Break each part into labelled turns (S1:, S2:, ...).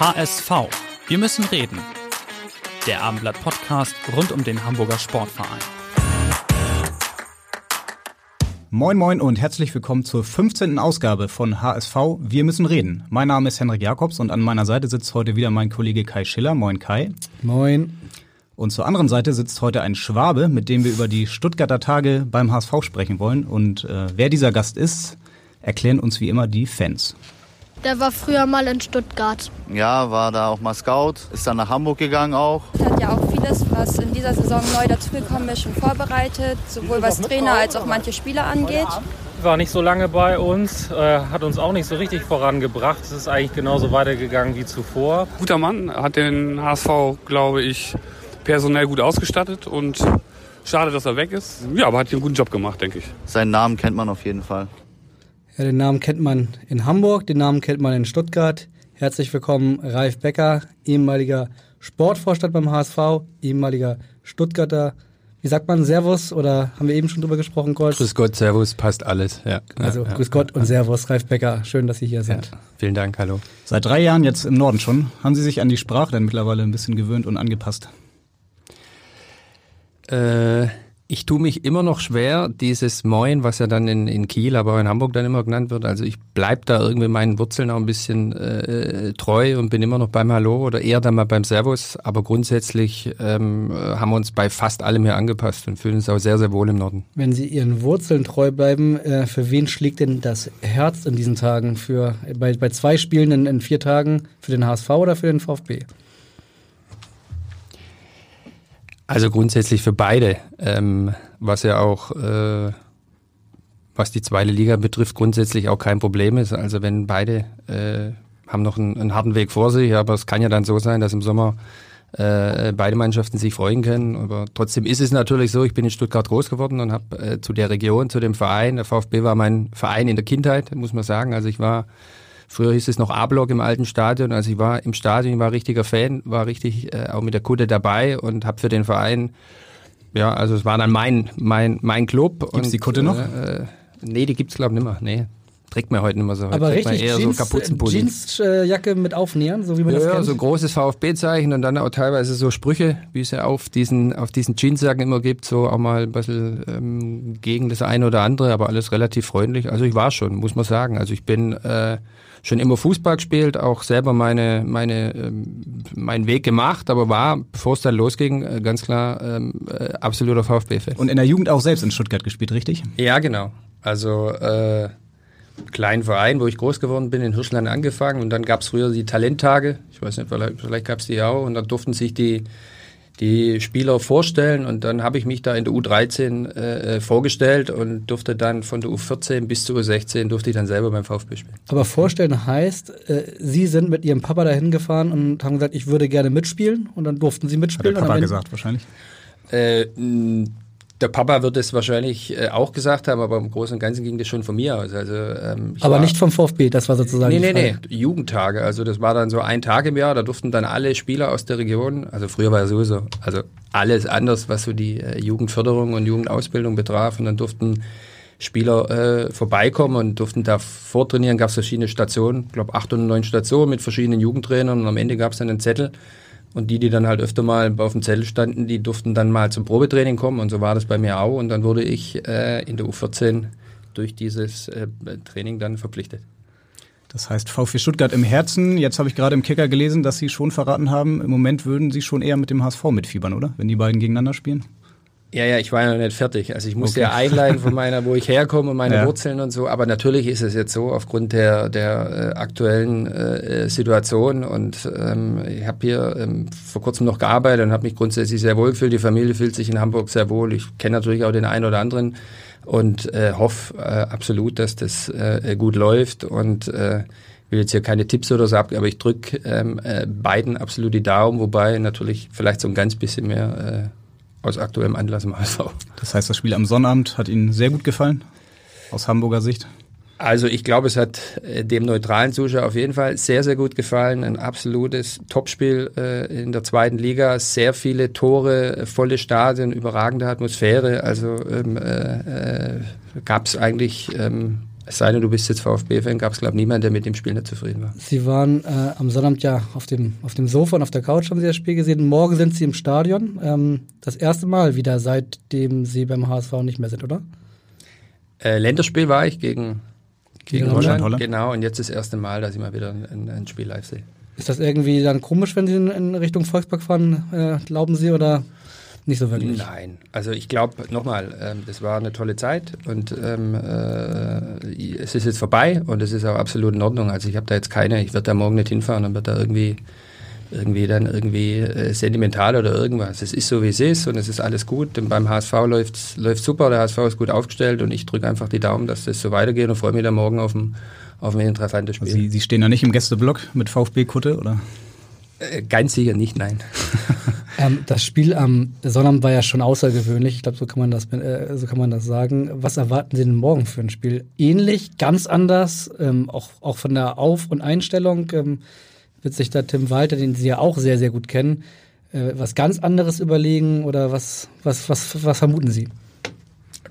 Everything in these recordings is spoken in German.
S1: HSV. Wir müssen reden. Der Abendblatt Podcast rund um den Hamburger Sportverein.
S2: Moin Moin und herzlich willkommen zur 15. Ausgabe von HSV Wir müssen reden. Mein Name ist Henrik Jakobs und an meiner Seite sitzt heute wieder mein Kollege Kai Schiller. Moin Kai.
S3: Moin.
S2: Und zur anderen Seite sitzt heute ein Schwabe, mit dem wir über die Stuttgarter Tage beim HSV sprechen wollen. Und äh, wer dieser Gast ist, erklären uns wie immer die Fans.
S4: Der war früher mal in Stuttgart.
S5: Ja, war da auch mal Scout, ist dann nach Hamburg gegangen auch.
S6: Hat ja auch vieles, was in dieser Saison neu dazugekommen ist, schon vorbereitet, sowohl was Trainer als auch manche Spieler angeht.
S7: War nicht so lange bei uns, äh, hat uns auch nicht so richtig vorangebracht. Es ist eigentlich genauso weitergegangen wie zuvor.
S8: Guter Mann, hat den HSV, glaube ich, personell gut ausgestattet und schade, dass er weg ist. Ja, aber hat einen guten Job gemacht, denke ich.
S5: Seinen Namen kennt man auf jeden Fall.
S3: Ja, den Namen kennt man in Hamburg, den Namen kennt man in Stuttgart. Herzlich willkommen, Ralf Becker, ehemaliger Sportvorstand beim HSV, ehemaliger Stuttgarter. Wie sagt man, Servus oder haben wir eben schon drüber gesprochen, Gott?
S9: Grüß Gott, Servus, passt alles. Ja,
S3: also
S9: ja,
S3: Grüß Gott und Servus, Ralf Becker. Schön, dass Sie hier sind.
S9: Ja, vielen Dank, hallo.
S2: Seit drei Jahren jetzt im Norden schon. Haben Sie sich an die Sprache dann mittlerweile ein bisschen gewöhnt und angepasst?
S9: Äh, ich tue mich immer noch schwer, dieses Moin, was ja dann in, in Kiel, aber auch in Hamburg dann immer genannt wird. Also ich bleib da irgendwie meinen Wurzeln auch ein bisschen äh, treu und bin immer noch beim Hallo oder eher dann mal beim Servus. Aber grundsätzlich ähm, haben wir uns bei fast allem hier angepasst und fühlen uns auch sehr, sehr wohl im Norden.
S3: Wenn Sie Ihren Wurzeln treu bleiben, äh, für wen schlägt denn das Herz in diesen Tagen? Für bei, bei zwei Spielen in, in vier Tagen für den HSV oder für den VfB?
S9: Also grundsätzlich für beide, ähm, was ja auch, äh, was die zweite Liga betrifft, grundsätzlich auch kein Problem ist. Also wenn beide äh, haben noch einen, einen harten Weg vor sich, aber es kann ja dann so sein, dass im Sommer äh, beide Mannschaften sich freuen können. Aber trotzdem ist es natürlich so, ich bin in Stuttgart groß geworden und habe äh, zu der Region, zu dem Verein, der VfB war mein Verein in der Kindheit, muss man sagen. Also ich war Früher hieß es noch A-Block im alten Stadion. Also ich war im Stadion, war richtiger Fan, war richtig äh, auch mit der Kutte dabei und habe für den Verein, ja, also es war dann mein mein mein Club.
S2: Gibt's und, die Kutte noch?
S9: Äh, nee, die gibt's glaube ich nicht mehr. Nee. Trägt man heute nicht mehr so. Heute
S3: Aber richtig
S9: eher
S3: Jeans,
S9: so Kapuzenpulli.
S3: Jeansjacke mit Aufnähern, so wie man
S9: ja,
S3: das kennt.
S9: so großes VfB-Zeichen und dann auch teilweise so Sprüche, wie es ja auf diesen, auf diesen Jeansjacken immer gibt, so auch mal ein bisschen ähm, gegen das eine oder andere, aber alles relativ freundlich. Also ich war schon, muss man sagen. Also ich bin äh, schon immer Fußball gespielt, auch selber meine, meine, ähm, meinen Weg gemacht, aber war, bevor es dann losging, äh, ganz klar ähm, äh, absoluter VfB-Fan.
S2: Und in der Jugend auch selbst in Stuttgart gespielt, richtig?
S9: Ja, genau. Also äh, kleinen Verein, wo ich groß geworden bin, in Hirschland angefangen und dann gab es früher die Talenttage, ich weiß nicht, vielleicht, vielleicht gab es die auch und dann durften sich die die Spieler vorstellen und dann habe ich mich da in der U13 äh, vorgestellt und durfte dann von der U14 bis zur U16 durfte ich dann selber beim VfB spielen.
S3: Aber vorstellen heißt, äh, Sie sind mit Ihrem Papa dahin gefahren und haben gesagt, ich würde gerne mitspielen und dann durften Sie mitspielen.
S2: Hat der Papa gesagt wahrscheinlich.
S9: Äh, der Papa wird es wahrscheinlich äh, auch gesagt haben, aber im Großen und Ganzen ging das schon von mir aus. Also, ähm,
S3: aber
S9: war,
S3: nicht vom VfB, das war sozusagen.
S9: Nee, nee, nee, Jugendtage. Also das war dann so ein Tag im Jahr, da durften dann alle Spieler aus der Region, also früher war ja sowieso, also alles anders, was so die äh, Jugendförderung und Jugendausbildung betraf. Und dann durften Spieler äh, vorbeikommen und durften da vortrainieren. Gab es verschiedene Stationen, ich glaube acht oder neun Stationen mit verschiedenen Jugendtrainern und am Ende gab es dann einen Zettel. Und die, die dann halt öfter mal auf dem Zettel standen, die durften dann mal zum Probetraining kommen. Und so war das bei mir auch. Und dann wurde ich äh, in der U14 durch dieses äh, Training dann verpflichtet.
S2: Das heißt VfB Stuttgart im Herzen. Jetzt habe ich gerade im Kicker gelesen, dass Sie schon verraten haben, im Moment würden Sie schon eher mit dem HSV mitfiebern, oder? Wenn die beiden gegeneinander spielen?
S9: Ja, ja, ich war ja noch nicht fertig. Also ich musste
S2: Okay.
S9: ja einleiten von meiner, wo ich herkomme und meine
S2: Ja.
S9: Wurzeln und so. Aber natürlich ist es jetzt so, aufgrund der, der äh, aktuellen äh, Situation und ähm, ich habe hier ähm, vor kurzem noch gearbeitet und habe mich grundsätzlich sehr wohl gefühlt. Die Familie fühlt sich in Hamburg sehr wohl. Ich kenne natürlich auch den einen oder anderen und äh, hoffe äh, absolut, dass das äh, gut läuft und äh, will jetzt hier keine Tipps oder so ab, aber ich drücke ähm, äh, beiden absolut die Daumen, wobei natürlich vielleicht so ein ganz bisschen mehr äh, aus aktuellem Anlass im HSV.
S2: Das heißt, das Spiel am Sonnabend hat Ihnen sehr gut gefallen, aus Hamburger Sicht?
S9: Also ich glaube, es hat äh, dem neutralen Zuschauer auf jeden Fall sehr, sehr gut gefallen. Ein absolutes Topspiel äh, in der zweiten Liga. Sehr viele Tore, volle Stadien, überragende Atmosphäre. Also ähm, äh, äh, gab es eigentlich, ähm, es sei denn, du bist jetzt VfB-Fan, gab es, glaube ich, niemanden, der mit dem Spiel nicht zufrieden war.
S3: Sie waren äh, am Sonnabend ja auf dem, auf dem Sofa und auf der Couch haben Sie das Spiel gesehen. Morgen sind Sie im Stadion. Ähm, das erste Mal wieder, seitdem Sie beim HSV nicht mehr sind, oder?
S9: Äh, Länderspiel war ich gegen gegen
S2: Gegen
S9: Holland.
S2: Holland.
S9: Genau, und jetzt das erste Mal, dass ich mal wieder ein, ein Spiel live sehe.
S3: Ist das irgendwie dann komisch, wenn Sie in, in Richtung Volkspark fahren, äh, glauben Sie, oder nicht so wirklich?
S9: Nein, also ich glaube, nochmal, ähm, das war eine tolle Zeit und ähm, äh, es ist jetzt vorbei und es ist auch absolut in Ordnung. Also ich habe da jetzt keine, ich werde da morgen nicht hinfahren und werde da irgendwie irgendwie dann irgendwie äh, sentimental oder irgendwas. Es ist so, wie es ist und es ist alles gut. Und beim HSV läuft läuft super, der HSV ist gut aufgestellt und ich drücke einfach die Daumen, dass das so weitergeht und freue mich dann morgen auf ein, auf ein interessantes Spiel.
S2: Also Sie, Sie stehen da nicht im Gästeblock mit VfB-Kutte, oder?
S9: Äh, ganz sicher nicht, nein.
S3: Ähm, das Spiel am Sonnabend war ja schon außergewöhnlich. Ich glaube, so kann man das, äh, so kann man das sagen. Was erwarten Sie denn morgen für ein Spiel? Ähnlich, ganz anders, ähm, auch, auch von der Auf- und Einstellung ähm, wird sich da Tim Walter, den Sie ja auch sehr, sehr gut kennen, äh, was ganz anderes überlegen oder was, was, was, was vermuten Sie?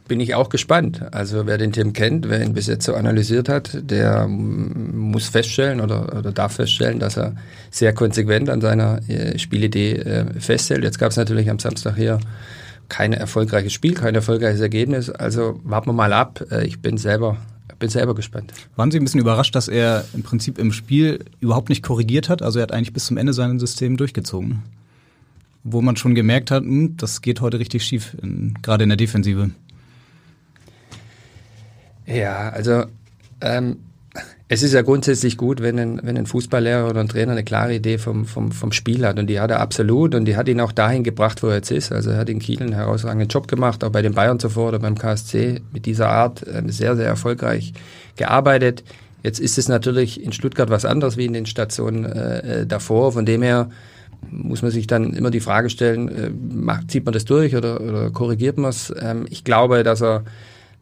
S9: Bin ich auch gespannt. Also wer den Tim kennt, wer ihn bis jetzt so analysiert hat, der muss feststellen oder, oder darf feststellen, dass er sehr konsequent an seiner äh, Spielidee äh, festhält. Jetzt gab es natürlich am Samstag hier kein erfolgreiches Spiel, kein erfolgreiches Ergebnis. Also warten wir mal ab. Äh, ich bin selber, bin selber gespannt.
S2: Waren Sie ein bisschen überrascht, dass er im Prinzip im Spiel überhaupt nicht korrigiert hat? Also er hat eigentlich bis zum Ende sein System durchgezogen. Wo man schon gemerkt hat, hm, das geht heute richtig schief, gerade in der Defensive.
S9: Ja, also ähm, es ist ja grundsätzlich gut, wenn ein, wenn ein Fußballlehrer oder ein Trainer eine klare Idee vom, vom, vom Spiel hat. Und die hat er absolut. Und die hat ihn auch dahin gebracht, wo er jetzt ist. Also er hat in Kiel einen herausragenden Job gemacht, auch bei den Bayern zuvor oder beim KSC mit dieser Art ähm, sehr, sehr erfolgreich gearbeitet. Jetzt ist es natürlich in Stuttgart was anderes wie in den Stationen äh, davor. Von dem her muss man sich dann immer die Frage stellen, äh, macht, zieht man das durch oder, oder korrigiert man es? Ähm, ich glaube, dass er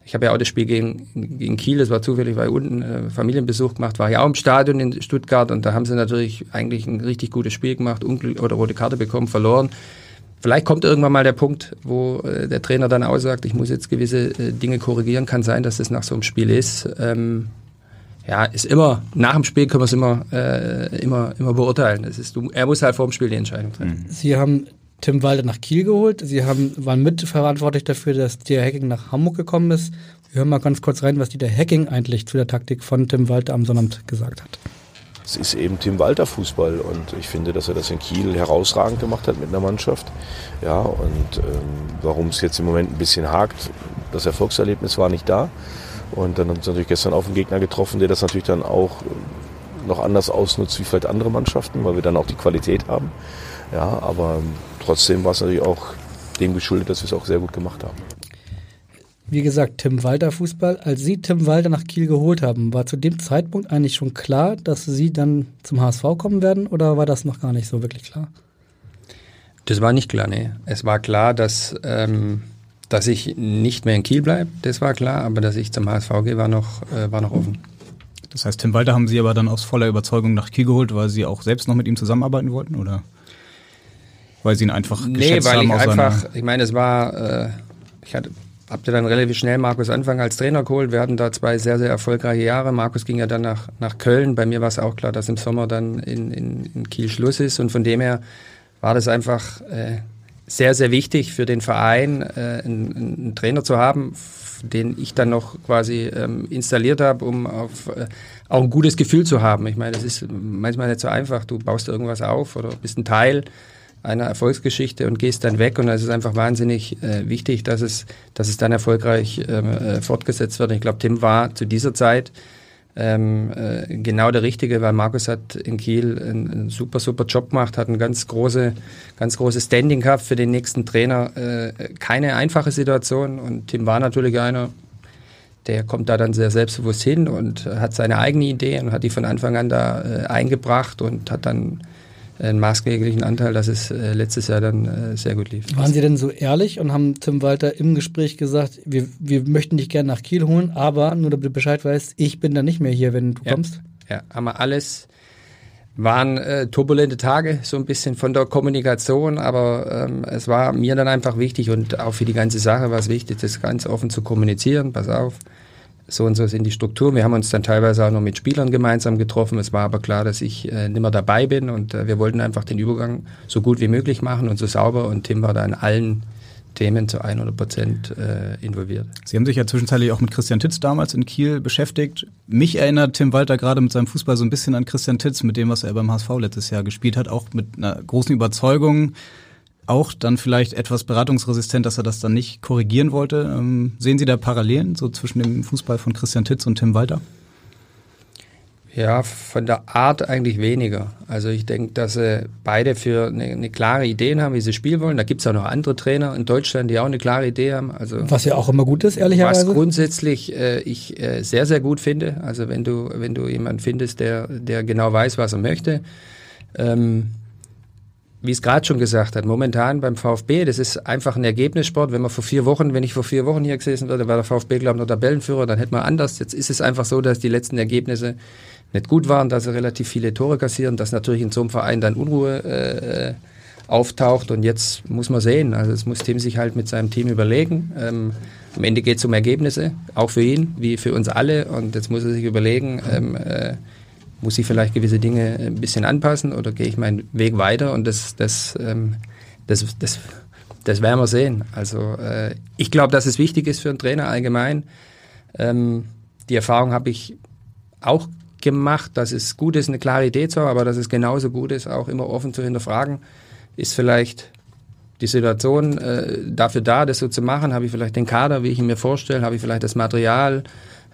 S9: ich habe ja auch das Spiel gegen, gegen Kiel, das war zufällig, weil unten äh, Familienbesuch gemacht, war ja auch im Stadion in Stuttgart und da haben sie natürlich eigentlich ein richtig gutes Spiel gemacht, unglück oder rote Karte bekommen, verloren. Vielleicht kommt irgendwann mal der Punkt, wo äh, der Trainer dann aussagt, ich muss jetzt gewisse äh, Dinge korrigieren. Kann sein, dass das nach so einem Spiel ist. Ähm, ja, ist immer, nach dem Spiel können wir es immer, äh, immer, immer beurteilen. Es ist, du, er muss halt vor dem Spiel die Entscheidung treffen.
S3: Sie haben Tim Walter nach Kiel geholt. Sie haben, waren mitverantwortlich dafür, dass Dieter Hacking nach Hamburg gekommen ist. Wir hören mal ganz kurz rein, was Dieter Hacking eigentlich zu der Taktik von Tim Walter am Sonnabend gesagt hat.
S10: Es ist eben Tim Walter Fußball und ich finde, dass er das in Kiel herausragend gemacht hat mit einer Mannschaft. Ja, und ähm, warum es jetzt im Moment ein bisschen hakt, das Erfolgserlebnis war nicht da. Und dann haben sie natürlich gestern auf einen Gegner getroffen, der das natürlich dann auch noch anders ausnutzt wie vielleicht andere Mannschaften, weil wir dann auch die Qualität haben. Ja, aber trotzdem war es natürlich auch dem geschuldet, dass wir es auch sehr gut gemacht haben.
S3: Wie gesagt, Tim Walter Fußball. Als Sie Tim Walter nach Kiel geholt haben, war zu dem Zeitpunkt eigentlich schon klar, dass Sie dann zum HSV kommen werden oder war das noch gar nicht so wirklich klar?
S9: Das war nicht klar, nee. Es war klar, dass, ähm, dass ich nicht mehr in Kiel bleibe, das war klar, aber dass ich zum HSV gehe, war noch, äh, war noch offen.
S2: Das heißt, Tim Walter haben Sie aber dann aus voller Überzeugung nach Kiel geholt, weil Sie auch selbst noch mit ihm zusammenarbeiten wollten, oder? Weil Sie ihn einfach
S9: Nee, weil
S2: haben
S9: ich einfach, ich meine, es war, äh, ich hatte, hab dann relativ schnell Markus Anfang als Trainer geholt. Wir hatten da zwei sehr, sehr erfolgreiche Jahre. Markus ging ja dann nach, nach Köln. Bei mir war es auch klar, dass im Sommer dann in, in, in Kiel Schluss ist. Und von dem her war das einfach äh, sehr, sehr wichtig für den Verein, äh, einen, einen Trainer zu haben, den ich dann noch quasi ähm, installiert habe, um auf, äh, auch ein gutes Gefühl zu haben. Ich meine, das ist manchmal nicht so einfach. Du baust irgendwas auf oder bist ein Teil einer Erfolgsgeschichte und gehst dann weg und es ist einfach wahnsinnig äh, wichtig, dass es, dass es dann erfolgreich ähm, äh, fortgesetzt wird. Ich glaube, Tim war zu dieser Zeit ähm, äh, genau der Richtige, weil Markus hat in Kiel einen, einen super, super Job gemacht, hat ein ganz große, ganz großes Standing gehabt für den nächsten Trainer. Äh, keine einfache Situation und Tim war natürlich einer, der kommt da dann sehr selbstbewusst hin und hat seine eigene Idee und hat die von Anfang an da äh, eingebracht und hat dann einen maßgeblichen Anteil, dass es äh, letztes Jahr dann äh, sehr gut lief.
S3: Waren Sie denn so ehrlich und haben Tim Walter im Gespräch gesagt, wir, wir möchten dich gerne nach Kiel holen, aber nur damit du Bescheid weißt, ich bin dann nicht mehr hier, wenn du
S9: ja.
S3: kommst?
S9: Ja, haben wir alles waren äh, turbulente Tage, so ein bisschen von der Kommunikation, aber ähm, es war mir dann einfach wichtig und auch für die ganze Sache war es wichtig, das ganz offen zu kommunizieren. Pass auf, so und so sind die Strukturen. Wir haben uns dann teilweise auch noch mit Spielern gemeinsam getroffen. Es war aber klar, dass ich äh, nicht mehr dabei bin und äh, wir wollten einfach den Übergang so gut wie möglich machen und so sauber und Tim war da in allen Themen zu 100 Prozent äh, involviert.
S2: Sie haben sich ja zwischenzeitlich auch mit Christian Titz damals in Kiel beschäftigt. Mich erinnert Tim Walter gerade mit seinem Fußball so ein bisschen an Christian Titz, mit dem, was er beim HSV letztes Jahr gespielt hat, auch mit einer großen Überzeugung auch dann vielleicht etwas beratungsresistent, dass er das dann nicht korrigieren wollte. Ähm, sehen Sie da Parallelen so zwischen dem Fußball von Christian Titz und Tim Walter?
S9: Ja, von der Art eigentlich weniger. Also ich denke, dass sie beide für eine, eine klare Idee haben, wie sie spielen wollen. Da gibt es auch noch andere Trainer in Deutschland, die auch eine klare Idee haben. Also
S3: was ja auch immer gut ist, ehrlicherweise.
S9: Was grundsätzlich äh, ich äh, sehr, sehr gut finde. Also wenn du, wenn du jemanden findest, der, der genau weiß, was er möchte. Ähm, wie es gerade schon gesagt hat, momentan beim VfB, das ist einfach ein Ergebnissport. Wenn man vor vier Wochen, wenn ich vor vier Wochen hier gesessen wäre, war der VfB, glaube ich, noch Tabellenführer, dann hätte man anders. Jetzt ist es einfach so, dass die letzten Ergebnisse nicht gut waren, dass sie relativ viele Tore kassieren, dass natürlich in so einem Verein dann Unruhe äh, auftaucht. Und jetzt muss man sehen, also es muss Tim sich halt mit seinem Team überlegen. Ähm, am Ende geht es um Ergebnisse, auch für ihn, wie für uns alle. Und jetzt muss er sich überlegen, ähm, äh, muss ich vielleicht gewisse Dinge ein bisschen anpassen oder gehe ich meinen Weg weiter und das, das, ähm, das, das, das werden wir sehen. Also äh, ich glaube, dass es wichtig ist für einen Trainer allgemein. Ähm, die Erfahrung habe ich auch gemacht, dass es gut ist, eine klare Idee zu haben, aber dass es genauso gut ist, auch immer offen zu hinterfragen. Ist vielleicht die Situation äh, dafür da, das so zu machen? Habe ich vielleicht den Kader, wie ich ihn mir vorstelle? Habe ich vielleicht das Material?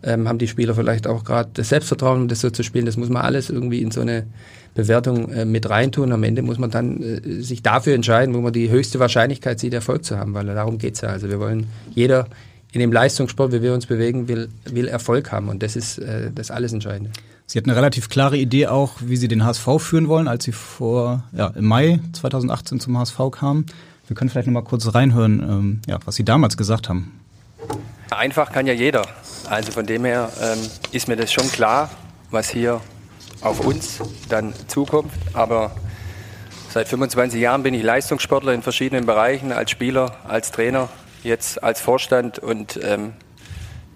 S9: Ähm, haben die Spieler vielleicht auch gerade das Selbstvertrauen, um das so zu spielen. Das muss man alles irgendwie in so eine Bewertung äh, mit reintun. Am Ende muss man dann äh, sich dafür entscheiden, wo man die höchste Wahrscheinlichkeit sieht, Erfolg zu haben, weil darum geht's ja. Also wir wollen, jeder in dem Leistungssport, wie wir uns bewegen, will, will Erfolg haben und das ist äh, das alles Entscheidende.
S2: Sie hatten eine relativ klare Idee auch, wie Sie den HSV führen wollen, als Sie vor ja, im Mai 2018 zum HSV kamen. Wir können vielleicht noch mal kurz reinhören, ähm, ja, was Sie damals gesagt haben.
S9: Einfach kann ja jeder. Also von dem her ähm, ist mir das schon klar, was hier auf uns dann zukommt. Aber seit 25 Jahren bin ich Leistungssportler in verschiedenen Bereichen, als Spieler, als Trainer, jetzt als Vorstand und ähm,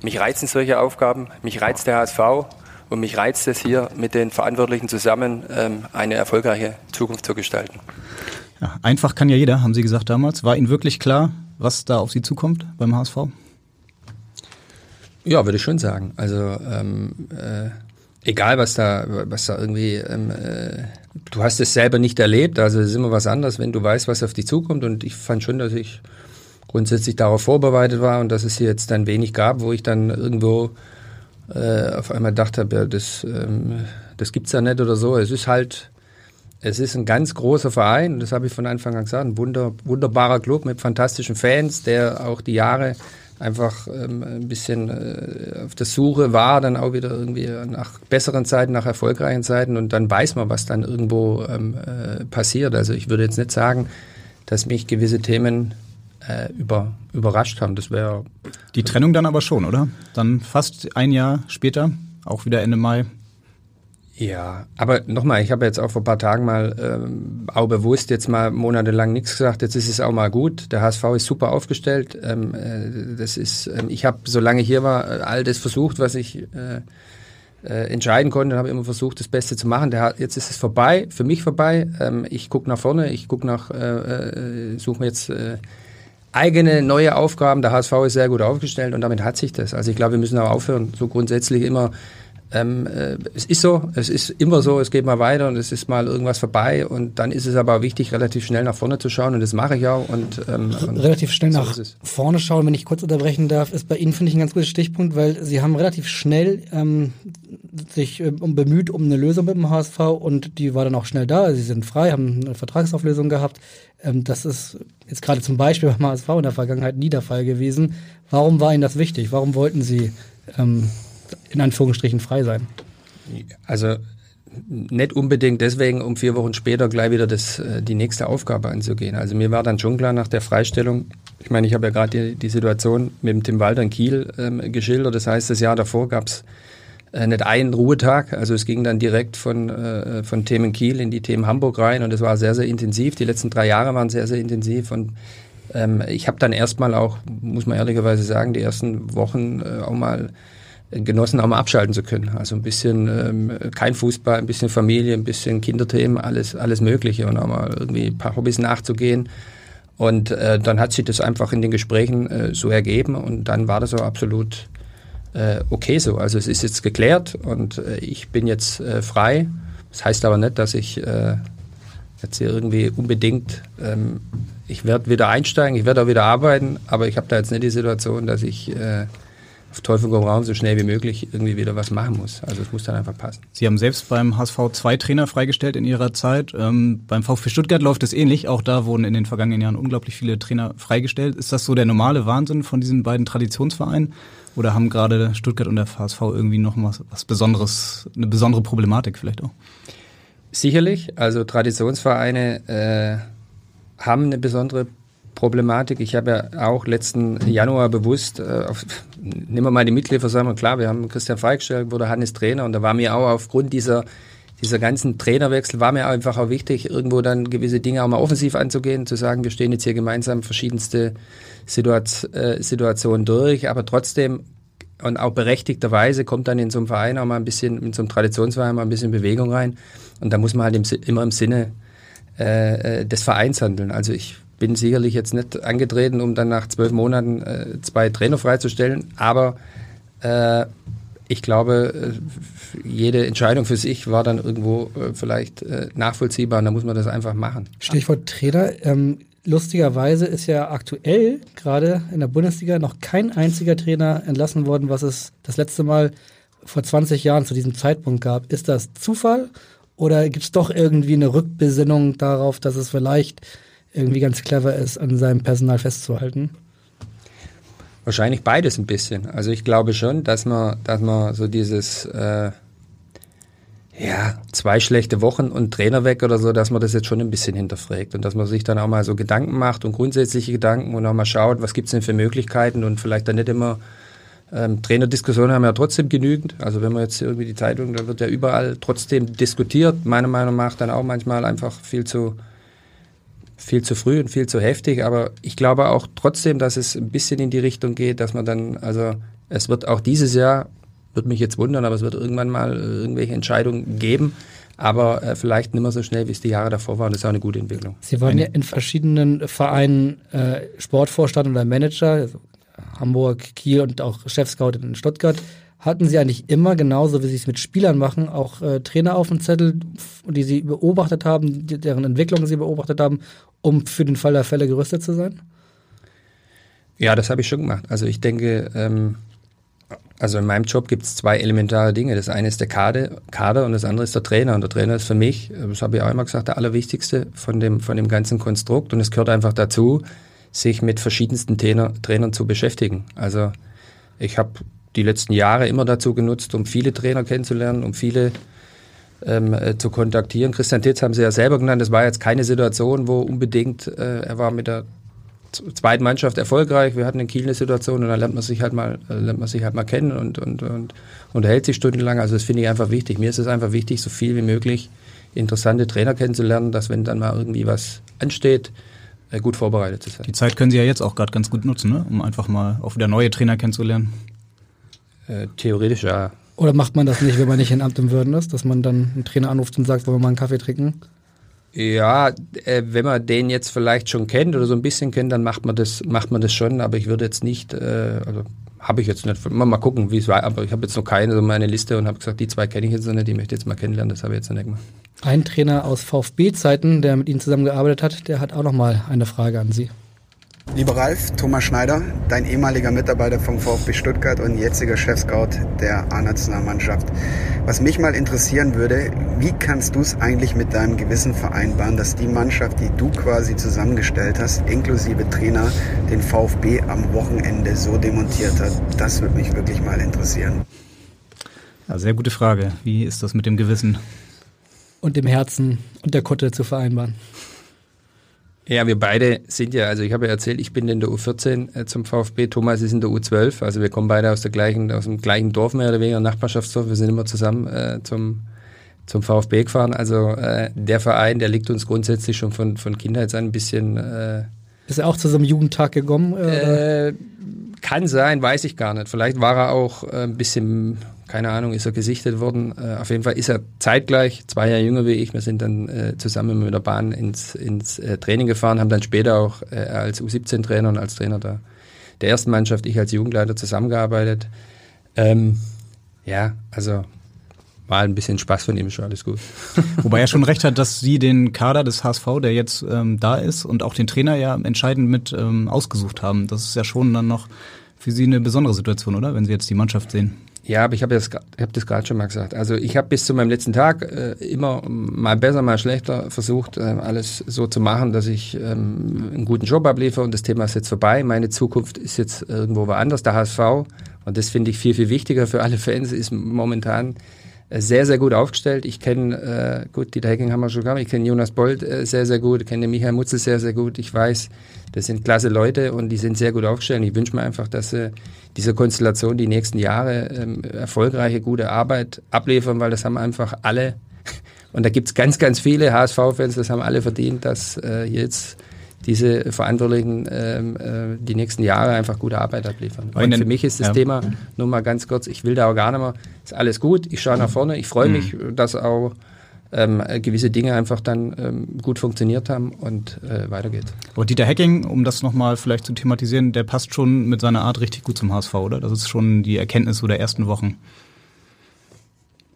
S9: mich reizen solche Aufgaben, mich reizt der HSV und mich reizt es hier mit den Verantwortlichen zusammen ähm, eine erfolgreiche Zukunft zu gestalten.
S2: Ja, einfach kann ja jeder, haben Sie gesagt damals. War Ihnen wirklich klar, was da auf Sie zukommt beim HSV?
S9: Ja, würde ich schon sagen. Also ähm, äh, egal, was da, was da irgendwie, ähm, äh, du hast es selber nicht erlebt, also ist immer was anderes, wenn du weißt, was auf dich zukommt. Und ich fand schon, dass ich grundsätzlich darauf vorbereitet war und dass es hier jetzt dann wenig gab, wo ich dann irgendwo äh, auf einmal dachte, ja, das, ähm, das gibt's ja nicht oder so. Es ist halt, es ist ein ganz großer Verein, das habe ich von Anfang an gesagt, ein wunder, wunderbarer Club mit fantastischen Fans, der auch die Jahre einfach ähm, ein bisschen äh, auf der Suche war, dann auch wieder irgendwie nach besseren Zeiten, nach erfolgreichen Zeiten und dann weiß man, was dann irgendwo ähm, äh, passiert. Also ich würde jetzt nicht sagen, dass mich gewisse Themen äh, über, überrascht haben. Das wäre
S2: die Trennung dann aber schon, oder? Dann fast ein Jahr später, auch wieder Ende Mai,
S9: ja, aber nochmal, ich habe jetzt auch vor ein paar Tagen mal ähm, auch bewusst jetzt mal monatelang nichts gesagt. Jetzt ist es auch mal gut. Der HSV ist super aufgestellt. Ähm, äh, das ist, ähm, ich habe, solange ich hier war, all das versucht, was ich äh, äh, entscheiden konnte und habe immer versucht, das Beste zu machen. Der, jetzt ist es vorbei, für mich vorbei. Ähm, ich gucke nach vorne, ich gucke nach, äh, äh, suche mir jetzt äh, eigene neue Aufgaben. Der HSV ist sehr gut aufgestellt und damit hat sich das. Also ich glaube, wir müssen auch aufhören, so grundsätzlich immer ähm, äh, es ist so, es ist immer so, es geht mal weiter und es ist mal irgendwas vorbei und dann ist es aber wichtig, relativ schnell nach vorne zu schauen und das mache ich auch. Und, ähm,
S3: und relativ schnell so nach vorne schauen, wenn ich kurz unterbrechen darf, ist bei Ihnen, finde ich, ein ganz guter Stichpunkt, weil Sie haben relativ schnell ähm, sich äh, bemüht um eine Lösung mit dem HSV und die war dann auch schnell da. Sie sind frei, haben eine Vertragsauflösung gehabt. Ähm, das ist jetzt gerade zum Beispiel beim HSV in der Vergangenheit nie der Fall gewesen. Warum war Ihnen das wichtig? Warum wollten Sie ähm, in Anführungsstrichen frei sein.
S9: Also nicht unbedingt deswegen, um vier Wochen später gleich wieder das, äh, die nächste Aufgabe anzugehen. Also mir war dann schon klar nach der Freistellung, ich meine, ich habe ja gerade die, die, Situation mit dem Tim Walter in Kiel ähm, geschildert. Das heißt, das Jahr davor gab es äh, nicht einen Ruhetag. Also es ging dann direkt von, äh, von Themen Kiel in die Themen Hamburg rein und es war sehr, sehr intensiv. Die letzten drei Jahre waren sehr, sehr intensiv und ähm, ich habe dann erstmal auch, muss man ehrlicherweise sagen, die ersten Wochen äh, auch mal genossen, auch mal abschalten zu können. Also ein bisschen ähm, kein Fußball, ein bisschen Familie, ein bisschen Kinderthemen, alles, alles Mögliche und auch mal irgendwie ein paar Hobbys nachzugehen. Und äh, dann hat sich das einfach in den Gesprächen äh, so ergeben und dann war das auch absolut äh, okay so. Also es ist jetzt geklärt und äh, ich bin jetzt äh, frei. Das heißt aber nicht, dass ich äh, jetzt hier irgendwie unbedingt, ähm, ich werde wieder einsteigen, ich werde auch wieder arbeiten, aber ich habe da jetzt nicht die Situation, dass ich auf Teufel komm Raum so schnell wie möglich irgendwie wieder was machen muss. Also es muss dann einfach passen.
S2: Sie haben selbst beim HSV zwei Trainer freigestellt in Ihrer Zeit. Ähm, beim VfB Stuttgart läuft es ähnlich. Auch da wurden in den vergangenen Jahren unglaublich viele Trainer freigestellt. Ist das so der normale Wahnsinn von diesen beiden Traditionsvereinen? Oder haben gerade Stuttgart und der HSV irgendwie noch was, was Besonderes, eine besondere Problematik vielleicht auch?
S9: Sicherlich. Also Traditionsvereine äh, haben eine besondere Problematik. Ich habe ja auch letzten Januar bewusst, äh, auf, nehmen wir mal die Mitgliederversammlung, klar, wir haben Christian Falk gestellt, wurde Hannes Trainer. Und da war mir auch aufgrund dieser dieser ganzen Trainerwechsel war mir einfach auch wichtig, irgendwo dann gewisse Dinge auch mal offensiv anzugehen, zu sagen, wir stehen jetzt hier gemeinsam verschiedenste Situat äh, Situationen durch, aber trotzdem und auch berechtigterweise kommt dann in so einem Verein auch mal ein bisschen, in so einem Traditionsverein mal ein bisschen Bewegung rein. Und da muss man halt im, immer im Sinne äh, äh, des Vereins handeln. Also ich bin sicherlich jetzt nicht angetreten, um dann nach zwölf Monaten äh, zwei Trainer freizustellen, aber äh, ich glaube, äh, jede Entscheidung für sich war dann irgendwo äh, vielleicht äh, nachvollziehbar und da muss man das einfach machen.
S3: Stichwort Trainer. Ähm, lustigerweise ist ja aktuell gerade in der Bundesliga noch kein einziger Trainer entlassen worden, was es das letzte Mal vor 20 Jahren zu diesem Zeitpunkt gab. Ist das Zufall oder gibt es doch irgendwie eine Rückbesinnung darauf, dass es vielleicht irgendwie ganz clever ist, an seinem Personal festzuhalten?
S9: Wahrscheinlich beides ein bisschen. Also ich glaube schon, dass man, dass man so dieses äh, ja, zwei schlechte Wochen und Trainer weg oder so, dass man das jetzt schon ein bisschen hinterfragt und dass man sich dann auch mal so Gedanken macht und grundsätzliche Gedanken und auch mal schaut, was gibt es denn für Möglichkeiten und vielleicht dann nicht immer ähm, Trainerdiskussionen haben wir ja trotzdem genügend. Also wenn man jetzt irgendwie die Zeitung, da wird ja überall trotzdem diskutiert. Meiner Meinung nach dann auch manchmal einfach viel zu viel zu früh und viel zu heftig. Aber ich glaube auch trotzdem, dass es ein bisschen in die Richtung geht, dass man dann, also es wird auch dieses Jahr, wird mich jetzt wundern, aber es wird irgendwann mal irgendwelche Entscheidungen geben. Aber äh, vielleicht nicht mehr so schnell, wie es die Jahre davor waren. Das ist auch eine gute Entwicklung.
S3: Sie waren ja in verschiedenen Vereinen äh, Sportvorstand oder Manager, also Hamburg, Kiel und auch Chefscout in Stuttgart hatten sie eigentlich immer, genauso wie sie es mit Spielern machen, auch äh, Trainer auf dem Zettel, die sie beobachtet haben, die, deren Entwicklung sie beobachtet haben, um für den Fall der Fälle gerüstet zu sein?
S9: Ja, das habe ich schon gemacht. Also ich denke, ähm, also in meinem Job gibt es zwei elementare Dinge. Das eine ist der Kader, Kader und das andere ist der Trainer. Und der Trainer ist für mich, das habe ich auch immer gesagt, der allerwichtigste von dem, von dem ganzen Konstrukt. Und es gehört einfach dazu, sich mit verschiedensten Trainer, Trainern zu beschäftigen. Also ich habe die letzten Jahre immer dazu genutzt, um viele Trainer kennenzulernen, um viele ähm, äh, zu kontaktieren. Christian Titz haben Sie ja selber genannt, das war jetzt keine Situation, wo unbedingt, äh, er war mit der zweiten Mannschaft erfolgreich, wir hatten in Kiel eine Situation und dann lernt man sich halt mal, äh, lernt man sich halt mal kennen und, und, und unterhält sich stundenlang. Also das finde ich einfach wichtig. Mir ist es einfach wichtig, so viel wie möglich interessante Trainer kennenzulernen, dass wenn dann mal irgendwie was ansteht, äh, gut vorbereitet zu sein.
S2: Die Zeit können Sie ja jetzt auch gerade ganz gut nutzen, ne? um einfach mal auch wieder neue Trainer kennenzulernen.
S9: Äh, theoretisch ja.
S3: Oder macht man das nicht, wenn man nicht in Amt im Würden ist, dass man dann einen Trainer anruft und sagt, wollen wir mal einen Kaffee trinken?
S9: Ja, äh, wenn man den jetzt vielleicht schon kennt oder so ein bisschen kennt, dann macht man das, macht man das schon, aber ich würde jetzt nicht, äh, also habe ich jetzt nicht, mal, mal gucken, wie es war, aber ich habe jetzt noch keine so meine Liste und habe gesagt, die zwei kenne ich jetzt noch nicht, die möchte ich jetzt mal kennenlernen, das habe ich jetzt noch nicht gemacht.
S3: Ein Trainer aus VfB-Zeiten, der mit Ihnen zusammengearbeitet hat, der hat auch noch mal eine Frage an Sie.
S11: Lieber Ralf, Thomas Schneider, dein ehemaliger Mitarbeiter vom VfB Stuttgart und jetziger Chefscout der A-Nationalmannschaft. Was mich mal interessieren würde, wie kannst du es eigentlich mit deinem Gewissen vereinbaren, dass die Mannschaft, die du quasi zusammengestellt hast, inklusive Trainer, den VfB am Wochenende so demontiert hat? Das würde mich wirklich mal interessieren.
S2: Ja, sehr gute Frage. Wie ist das mit dem Gewissen?
S3: Und dem Herzen und der Kutte zu vereinbaren.
S9: Ja, wir beide sind ja, also ich habe ja erzählt, ich bin in der U14 äh, zum VfB, Thomas ist in der U12, also wir kommen beide aus der gleichen, aus dem gleichen Dorf mehr oder weniger, Nachbarschaftsdorf, wir sind immer zusammen äh, zum, zum VfB gefahren. Also äh, der Verein, der liegt uns grundsätzlich schon von, von Kindheit an ein bisschen. Äh,
S3: ist er auch zu so einem Jugendtag gekommen?
S9: Äh, kann sein, weiß ich gar nicht. Vielleicht war er auch äh, ein bisschen keine Ahnung, ist er gesichtet worden. Äh, auf jeden Fall ist er zeitgleich, zwei Jahre jünger wie ich. Wir sind dann äh, zusammen mit der Bahn ins, ins äh, Training gefahren, haben dann später auch äh, als U17-Trainer und als Trainer der, der ersten Mannschaft, ich als Jugendleiter zusammengearbeitet. Ähm, ja, also war ein bisschen Spaß von ihm, schon alles gut.
S2: Wobei er schon recht hat, dass sie den Kader des HSV, der jetzt ähm, da ist, und auch den Trainer ja entscheidend mit ähm, ausgesucht haben. Das ist ja schon dann noch für sie eine besondere Situation, oder? Wenn sie jetzt die Mannschaft sehen.
S9: Ja, aber ich habe das, hab das gerade schon mal gesagt. Also ich habe bis zu meinem letzten Tag äh, immer mal besser, mal schlechter versucht, äh, alles so zu machen, dass ich ähm, einen guten Job abliefere und das Thema ist jetzt vorbei. Meine Zukunft ist jetzt irgendwo woanders, der HSV. Und das finde ich viel, viel wichtiger für alle Fans, ist momentan sehr, sehr gut aufgestellt. Ich kenne, äh, gut, Dieter Hecking haben wir schon gehabt, ich kenne Jonas Bold äh, sehr, sehr gut, kenne Michael Mutzel sehr, sehr gut. Ich weiß, das sind klasse Leute und die sind sehr gut aufgestellt. Ich wünsche mir einfach, dass sie dieser Konstellation die nächsten Jahre ähm, erfolgreiche, gute Arbeit abliefern, weil das haben einfach alle, und da gibt es ganz, ganz viele HSV-Fans, das haben alle verdient, dass äh, jetzt diese Verantwortlichen ähm, äh, die nächsten Jahre einfach gute Arbeit abliefern. Und für mich ist das ja. Thema, nur mal ganz kurz, ich will da auch gar nicht mehr, ist alles gut, ich schaue nach vorne, ich freue mhm. mich, dass auch ähm, gewisse Dinge einfach dann ähm, gut funktioniert haben und äh, weitergeht.
S2: Aber Dieter Hecking, um das nochmal vielleicht zu thematisieren, der passt schon mit seiner Art richtig gut zum HSV, oder? Das ist schon die Erkenntnis so der ersten Wochen.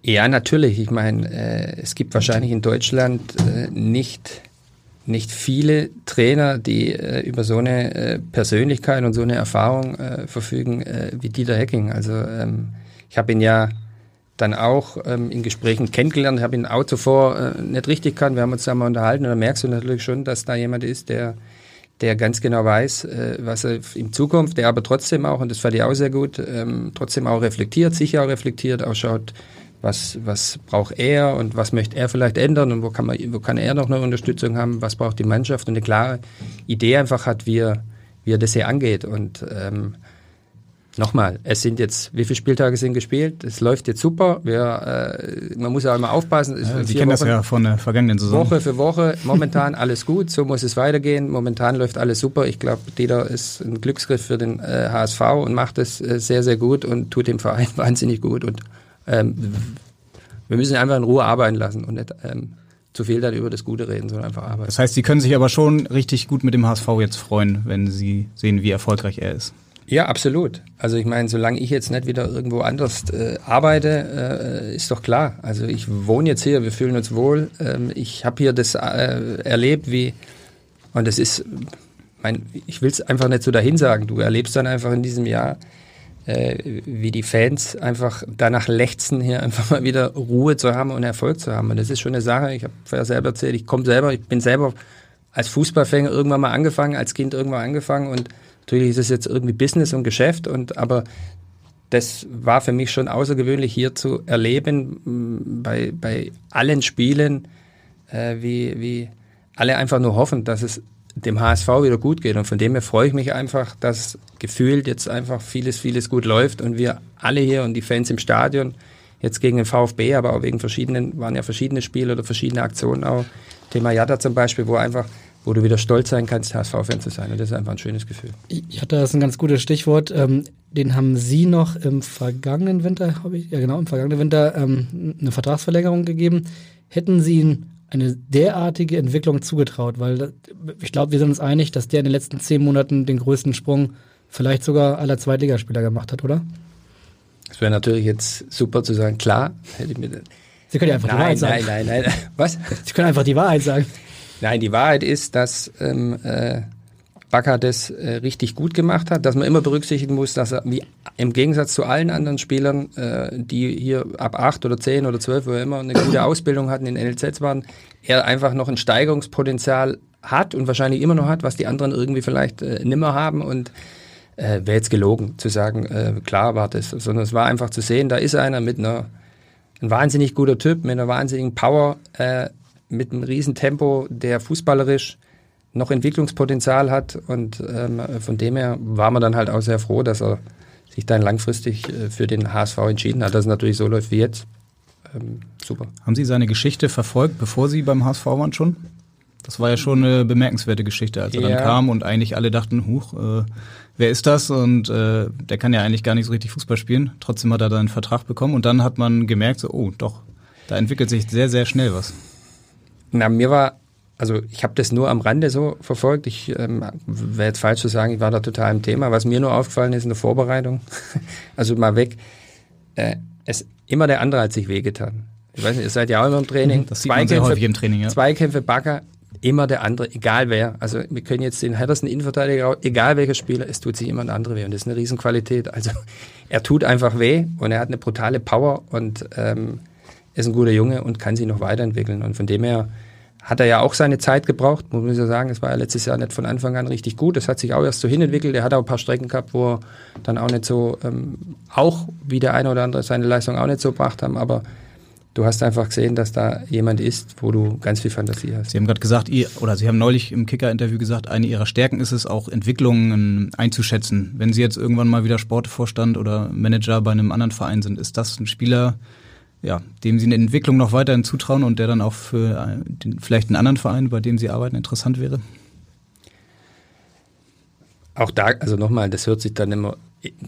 S9: Ja, natürlich. Ich meine, äh, es gibt wahrscheinlich in Deutschland äh, nicht, nicht viele Trainer, die äh, über so eine äh, Persönlichkeit und so eine Erfahrung äh, verfügen äh, wie Dieter Hecking. Also ähm, ich habe ihn ja dann auch ähm, in Gesprächen kennengelernt. Ich habe ihn auch zuvor äh, nicht richtig kann. Wir haben uns da mal unterhalten und da merkst du natürlich schon, dass da jemand ist, der, der ganz genau weiß, äh, was er in Zukunft, der aber trotzdem auch, und das fand ich auch sehr gut, ähm, trotzdem auch reflektiert, sicher auch reflektiert, auch schaut, was, was braucht er und was möchte er vielleicht ändern und wo kann, man, wo kann er noch eine Unterstützung haben, was braucht die Mannschaft und eine klare Idee einfach hat, wie er, wie er das hier angeht. Und ähm, Nochmal, es sind jetzt, wie viele Spieltage sind gespielt? Es läuft jetzt super. Wir, äh, man muss ja immer aufpassen.
S2: Ja, Sie kennen Wochen, das ja von der vergangenen Saison.
S9: Woche für Woche, momentan alles gut, so muss es weitergehen. Momentan läuft alles super. Ich glaube, Dieter ist ein Glücksgriff für den äh, HSV und macht es äh, sehr, sehr gut und tut dem Verein wahnsinnig gut. Und ähm, wir müssen einfach in Ruhe arbeiten lassen und nicht ähm, zu viel dann über das Gute reden, sondern einfach arbeiten.
S2: Das heißt, Sie können sich aber schon richtig gut mit dem HSV jetzt freuen, wenn Sie sehen, wie erfolgreich er ist.
S9: Ja, absolut. Also ich meine, solange ich jetzt nicht wieder irgendwo anders äh, arbeite, äh, ist doch klar. Also ich wohne jetzt hier, wir fühlen uns wohl. Ähm, ich habe hier das äh, erlebt, wie und das ist, mein, ich will es einfach nicht so dahin sagen. Du erlebst dann einfach in diesem Jahr, äh, wie die Fans einfach danach lechzen, hier einfach mal wieder Ruhe zu haben und Erfolg zu haben. Und das ist schon eine Sache. Ich habe vorher selber erzählt, ich komme selber, ich bin selber als Fußballfänger irgendwann mal angefangen, als Kind irgendwann angefangen und Natürlich ist es jetzt irgendwie Business und Geschäft und aber das war für mich schon außergewöhnlich hier zu erleben mm, bei, bei allen Spielen, äh, wie, wie alle einfach nur hoffen, dass es dem HSV wieder gut geht. Und von dem her freue ich mich einfach, dass gefühlt jetzt einfach vieles, vieles gut läuft und wir alle hier und die Fans im Stadion jetzt gegen den VfB, aber auch wegen verschiedenen, waren ja verschiedene Spiele oder verschiedene Aktionen auch. Thema Jatta zum Beispiel, wo einfach wo du wieder stolz sein kannst, HSV-Fan zu sein. Und das ist einfach ein schönes Gefühl.
S3: Hatte das ein ganz gutes Stichwort. Ähm, den haben Sie noch im vergangenen Winter, habe ich, ja genau, im vergangenen Winter ähm, eine Vertragsverlängerung gegeben. Hätten Sie ihm eine derartige Entwicklung zugetraut? Weil ich glaube, wir sind uns einig, dass der in den letzten zehn Monaten den größten Sprung vielleicht sogar aller Zweitligaspieler gemacht hat, oder?
S9: Es wäre natürlich jetzt super zu sagen, klar, hätte ich mir.
S3: Sie können ja einfach
S9: nein,
S3: die Wahrheit
S9: sagen. Nein, nein, nein. Was?
S3: Sie können einfach die Wahrheit sagen.
S9: Nein, die Wahrheit ist, dass ähm, äh, Bakker das äh, richtig gut gemacht hat, dass man immer berücksichtigen muss, dass er wie im Gegensatz zu allen anderen Spielern, äh, die hier ab acht oder zehn oder zwölf oder immer eine gute Ausbildung hatten in NLZs waren, er einfach noch ein Steigerungspotenzial hat und wahrscheinlich immer noch hat, was die anderen irgendwie vielleicht äh, nimmer haben. Und äh, wäre jetzt gelogen zu sagen, äh, klar war das, sondern es war einfach zu sehen, da ist einer mit einer ein wahnsinnig guter Typ, mit einer wahnsinnigen Power, äh, mit einem riesen Tempo, der fußballerisch noch Entwicklungspotenzial hat und ähm, von dem her war man dann halt auch sehr froh, dass er sich dann langfristig äh, für den HSV entschieden hat, dass es natürlich so läuft wie jetzt. Ähm, super.
S2: Haben Sie seine Geschichte verfolgt, bevor Sie beim HSV waren schon? Das war ja schon eine bemerkenswerte Geschichte, als er ja. dann kam und eigentlich alle dachten, huch, äh, wer ist das? Und äh, der kann ja eigentlich gar nicht so richtig Fußball spielen. Trotzdem hat er dann einen Vertrag bekommen und dann hat man gemerkt, so, oh, doch, da entwickelt sich sehr, sehr schnell was.
S9: Na, mir war also ich habe das nur am Rande so verfolgt. Ich ähm, wäre jetzt falsch zu sagen, ich war da total im Thema. Was mir nur aufgefallen ist in der Vorbereitung, also mal weg, äh, es immer der andere hat sich wehgetan. Ich weiß nicht, ihr seid ja auch immer im Training.
S2: Das sieht man sehr häufig im Training, ja.
S9: Zweikämpfe, Bagger, immer der andere, egal wer. Also wir können jetzt den Henderson Innenverteidiger, egal welcher Spieler, es tut sich immer der andere weh. Und das ist eine Riesenqualität. Also er tut einfach weh und er hat eine brutale Power und ähm, ist ein guter Junge und kann sich noch weiterentwickeln. Und von dem her hat er ja auch seine Zeit gebraucht, muss man ja sagen. Es war ja letztes Jahr nicht von Anfang an richtig gut. Das hat sich auch erst so hinentwickelt. Er hat auch ein paar Strecken gehabt, wo er dann auch nicht so, ähm, auch wie der eine oder andere seine Leistung auch nicht so gebracht haben. Aber du hast einfach gesehen, dass da jemand ist, wo du ganz viel Fantasie hast.
S2: Sie haben gerade gesagt, ihr, oder Sie haben neulich im Kicker-Interview gesagt, eine Ihrer Stärken ist es auch, Entwicklungen einzuschätzen. Wenn Sie jetzt irgendwann mal wieder Sportvorstand oder Manager bei einem anderen Verein sind, ist das ein Spieler, ja, dem sie eine Entwicklung noch weiterhin zutrauen und der dann auch für den, vielleicht einen anderen Verein, bei dem sie arbeiten, interessant wäre?
S9: Auch da, also nochmal, das hört sich dann immer.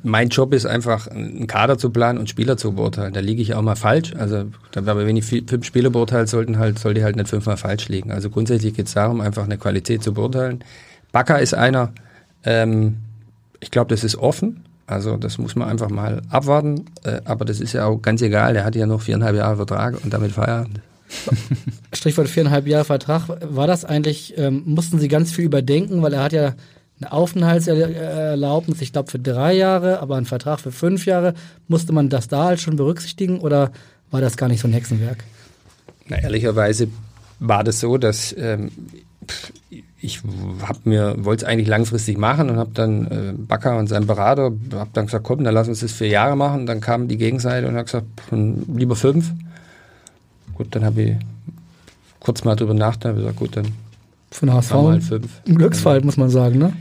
S9: Mein Job ist einfach, einen Kader zu planen und Spieler zu beurteilen. Da liege ich auch mal falsch. Also, aber wenn ich fünf Spieler beurteilt sollten halt, sollte ich halt nicht fünfmal falsch liegen. Also grundsätzlich geht es darum, einfach eine Qualität zu beurteilen. Bakker ist einer, ähm, ich glaube, das ist offen. Also das muss man einfach mal abwarten. Äh, aber das ist ja auch ganz egal. Der hat ja noch viereinhalb Jahre Vertrag und damit Feierabend.
S3: Strichwort viereinhalb Jahre Vertrag. War das eigentlich, ähm, mussten Sie ganz viel überdenken, weil er hat ja eine Aufenthaltserlaubnis, ich glaube für drei Jahre, aber einen Vertrag für fünf Jahre. Musste man das da halt schon berücksichtigen oder war das gar nicht so ein Hexenwerk?
S9: Na, ehrlicherweise war das so, dass ähm, ich hab mir wollte es eigentlich langfristig machen und habe dann äh, Bakker und seinen Berater habe dann gesagt, komm, dann lass uns das vier Jahre machen. Und dann kam die Gegenseite und hat gesagt, lieber fünf. Gut, dann habe ich kurz mal drüber nachgedacht, gesagt, gut, dann
S3: von HSV mal fünf. Ein Glücksfall, muss man sagen, ne?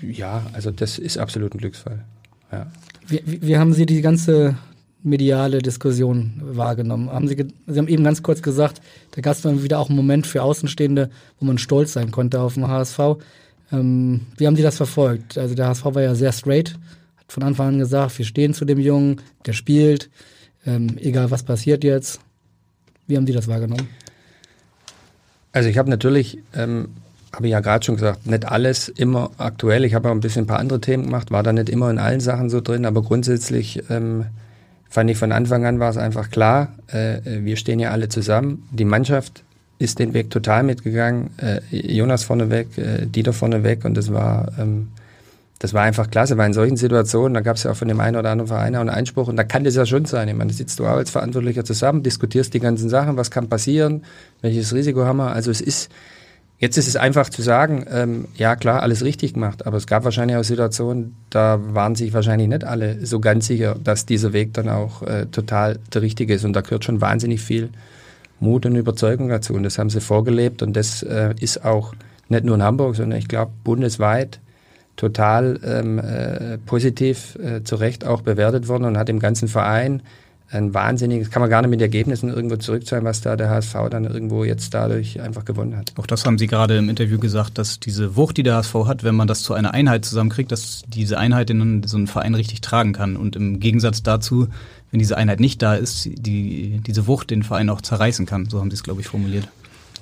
S9: Ja, also das ist absolut ein Glücksfall. Ja.
S3: Wie, wie haben Sie die ganze mediale Diskussion wahrgenommen? Haben Sie, Sie haben eben ganz kurz gesagt, da gab es dann wieder auch einen Moment für Außenstehende, wo man stolz sein konnte auf den HSV. Ähm, wie haben Sie das verfolgt? Also der HSV war ja sehr straight, hat von Anfang an gesagt, wir stehen zu dem Jungen, der spielt, ähm, egal was passiert jetzt. Wie haben Sie das wahrgenommen?
S9: Also ich habe natürlich, ähm, habe ich ja gerade schon gesagt, nicht alles immer aktuell. Ich habe auch ein bisschen ein paar andere Themen gemacht, war da nicht immer in allen Sachen so drin, aber grundsätzlich ähm, fand ich von Anfang an war es einfach klar, äh, wir stehen ja alle zusammen. Die Mannschaft ist den Weg total mitgegangen. Äh, Jonas vorneweg, äh, Dieter vorneweg und das war, ähm, das war einfach klasse, weil in solchen Situationen, da gab es ja auch von dem einen oder anderen Verein auch einen Einspruch und da kann das ja schon sein. Ich meine, da sitzt du auch als Verantwortlicher zusammen, diskutierst die ganzen Sachen, was kann passieren, welches Risiko haben wir. Also es ist, Jetzt ist es einfach zu sagen, ähm, ja klar, alles richtig gemacht, aber es gab wahrscheinlich auch Situationen, da waren sich wahrscheinlich nicht alle so ganz sicher, dass dieser Weg dann auch äh, total der richtige ist. Und da gehört schon wahnsinnig viel Mut und Überzeugung dazu. Und das haben sie vorgelebt und das äh, ist auch nicht nur in Hamburg, sondern ich glaube bundesweit total ähm, äh, positiv äh, zu Recht auch bewertet worden und hat im ganzen Verein ein wahnsinniges, kann man gar nicht mit Ergebnissen irgendwo zurückzahlen, was da der HSV dann irgendwo jetzt dadurch einfach gewonnen hat.
S2: Auch das haben Sie gerade im Interview gesagt, dass diese Wucht, die der HSV hat, wenn man das zu einer Einheit zusammenkriegt, dass diese Einheit in so einen Verein richtig tragen kann. Und im Gegensatz dazu, wenn diese Einheit nicht da ist, die, diese Wucht den Verein auch zerreißen kann. So haben Sie es, glaube ich, formuliert.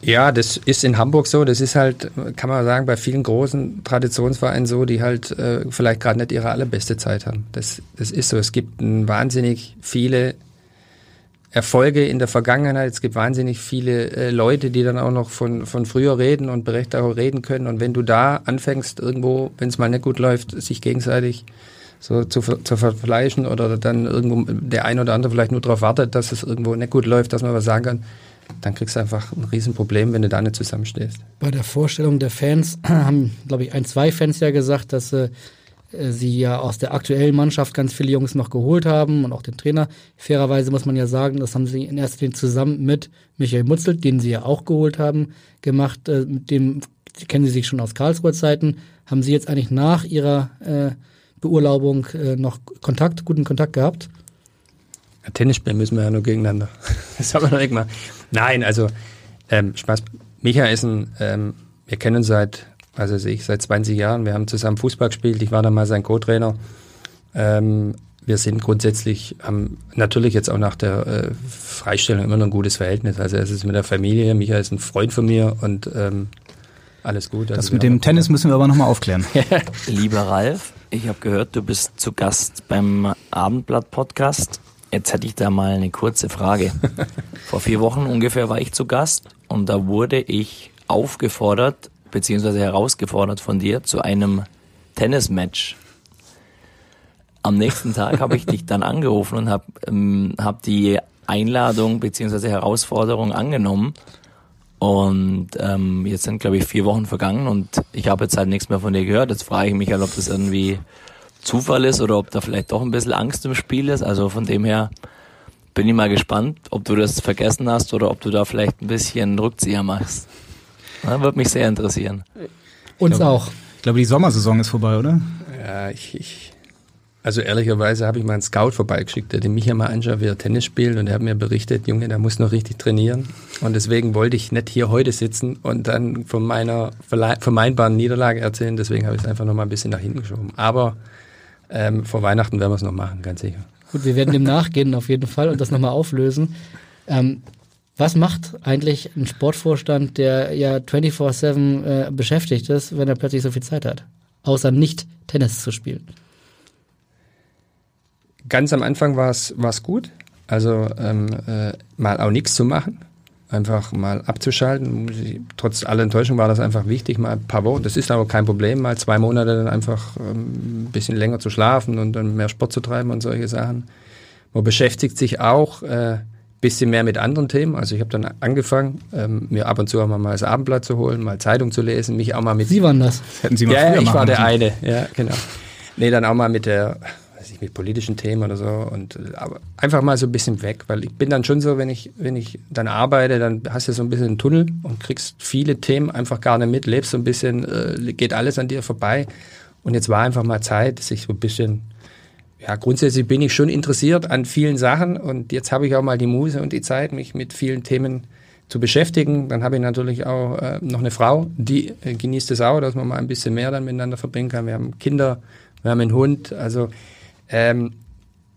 S9: Ja, das ist in Hamburg so. Das ist halt, kann man sagen, bei vielen großen Traditionsvereinen so, die halt äh, vielleicht gerade nicht ihre allerbeste Zeit haben. Das, das ist so. Es gibt wahnsinnig viele Erfolge in der Vergangenheit. Es gibt wahnsinnig viele äh, Leute, die dann auch noch von, von früher reden und berechtigt auch reden können. Und wenn du da anfängst, irgendwo, wenn es mal nicht gut läuft, sich gegenseitig so zu, zu verfleischen oder dann irgendwo der ein oder andere vielleicht nur darauf wartet, dass es irgendwo nicht gut läuft, dass man was sagen kann, dann kriegst du einfach ein Riesenproblem, wenn du da nicht zusammenstehst.
S3: Bei der Vorstellung der Fans haben, glaube ich, ein, zwei Fans ja gesagt, dass äh, sie ja aus der aktuellen Mannschaft ganz viele Jungs noch geholt haben und auch den Trainer. Fairerweise muss man ja sagen, das haben sie in erster Linie zusammen mit Michael Mutzel, den sie ja auch geholt haben, gemacht. Äh, mit dem kennen sie sich schon aus Karlsruher Zeiten. Haben sie jetzt eigentlich nach ihrer äh, Beurlaubung äh, noch Kontakt, guten Kontakt gehabt?
S9: Ja, Tennis spielen müssen wir ja nur gegeneinander. Das haben wir noch nicht mal. Nein, also ähm, Spaß. Micha ist ein, ähm, wir kennen uns seit, also ich, seit 20 Jahren. Wir haben zusammen Fußball gespielt. Ich war dann mal sein Co-Trainer. Ähm, wir sind grundsätzlich, haben natürlich jetzt auch nach der äh, Freistellung immer noch ein gutes Verhältnis. Also es ist mit der Familie. Micha ist ein Freund von mir und ähm, alles gut.
S2: Das
S9: also
S2: mit dem Tennis müssen wir aber nochmal aufklären.
S12: Lieber Ralf, ich habe gehört, du bist zu Gast beim Abendblatt-Podcast. Jetzt hätte ich da mal eine kurze Frage. Vor vier Wochen ungefähr war ich zu Gast und da wurde ich aufgefordert, beziehungsweise herausgefordert von dir zu einem Tennismatch. Am nächsten Tag habe ich dich dann angerufen und habe ähm, hab die Einladung beziehungsweise Herausforderung angenommen. Und ähm, jetzt sind, glaube ich, vier Wochen vergangen und ich habe jetzt halt nichts mehr von dir gehört. Jetzt frage ich mich halt, ob das irgendwie Zufall ist oder ob da vielleicht doch ein bisschen Angst im Spiel ist. Also von dem her bin ich mal gespannt, ob du das vergessen hast oder ob du da vielleicht ein bisschen Rückzieher machst. Ja, würde mich sehr interessieren.
S3: Uns
S2: glaube,
S3: auch.
S2: Ich glaube, die Sommersaison ist vorbei, oder?
S9: Ja, ich, ich also ehrlicherweise habe ich mal einen Scout vorbeigeschickt, der den Micha mal anschaut, wie er Tennis spielt und er hat mir berichtet, Junge, der muss noch richtig trainieren. Und deswegen wollte ich nicht hier heute sitzen und dann von meiner vermeintbaren Niederlage erzählen. Deswegen habe ich es einfach noch mal ein bisschen nach hinten geschoben. Aber ähm, vor Weihnachten werden wir es noch machen, ganz sicher.
S3: Gut, wir werden dem nachgehen auf jeden Fall und das nochmal auflösen. Ähm, was macht eigentlich ein Sportvorstand, der ja 24-7 äh, beschäftigt ist, wenn er plötzlich so viel Zeit hat? Außer nicht Tennis zu spielen.
S9: Ganz am Anfang war es gut, also ähm, äh, mal auch nichts zu machen, einfach mal abzuschalten. Trotz aller Enttäuschung war das einfach wichtig, mal ein paar Wochen, das ist aber kein Problem, mal zwei Monate dann einfach ähm, ein bisschen länger zu schlafen und dann mehr Sport zu treiben und solche Sachen. Man beschäftigt sich auch äh, bisschen mehr mit anderen Themen. Also ich habe dann angefangen, ähm, mir ab und zu auch mal das Abendblatt zu holen, mal Zeitung zu lesen, mich auch mal mit...
S3: Sie waren das.
S2: Hätten Sie mal
S9: Ja,
S2: früher
S9: ich war der
S2: müssen.
S9: eine, ja, genau. Nee, dann auch mal mit der, weiß ich, mit politischen Themen oder so und aber einfach mal so ein bisschen weg, weil ich bin dann schon so, wenn ich, wenn ich dann arbeite, dann hast du so ein bisschen einen Tunnel und kriegst viele Themen einfach gar nicht mit, lebst so ein bisschen, äh, geht alles an dir vorbei und jetzt war einfach mal Zeit, sich so ein bisschen ja, grundsätzlich bin ich schon interessiert an vielen Sachen und jetzt habe ich auch mal die Muse und die Zeit, mich mit vielen Themen zu beschäftigen. Dann habe ich natürlich auch äh, noch eine Frau, die äh, genießt es auch, dass man mal ein bisschen mehr dann miteinander verbringen kann. Wir haben Kinder, wir haben einen Hund. Also ähm,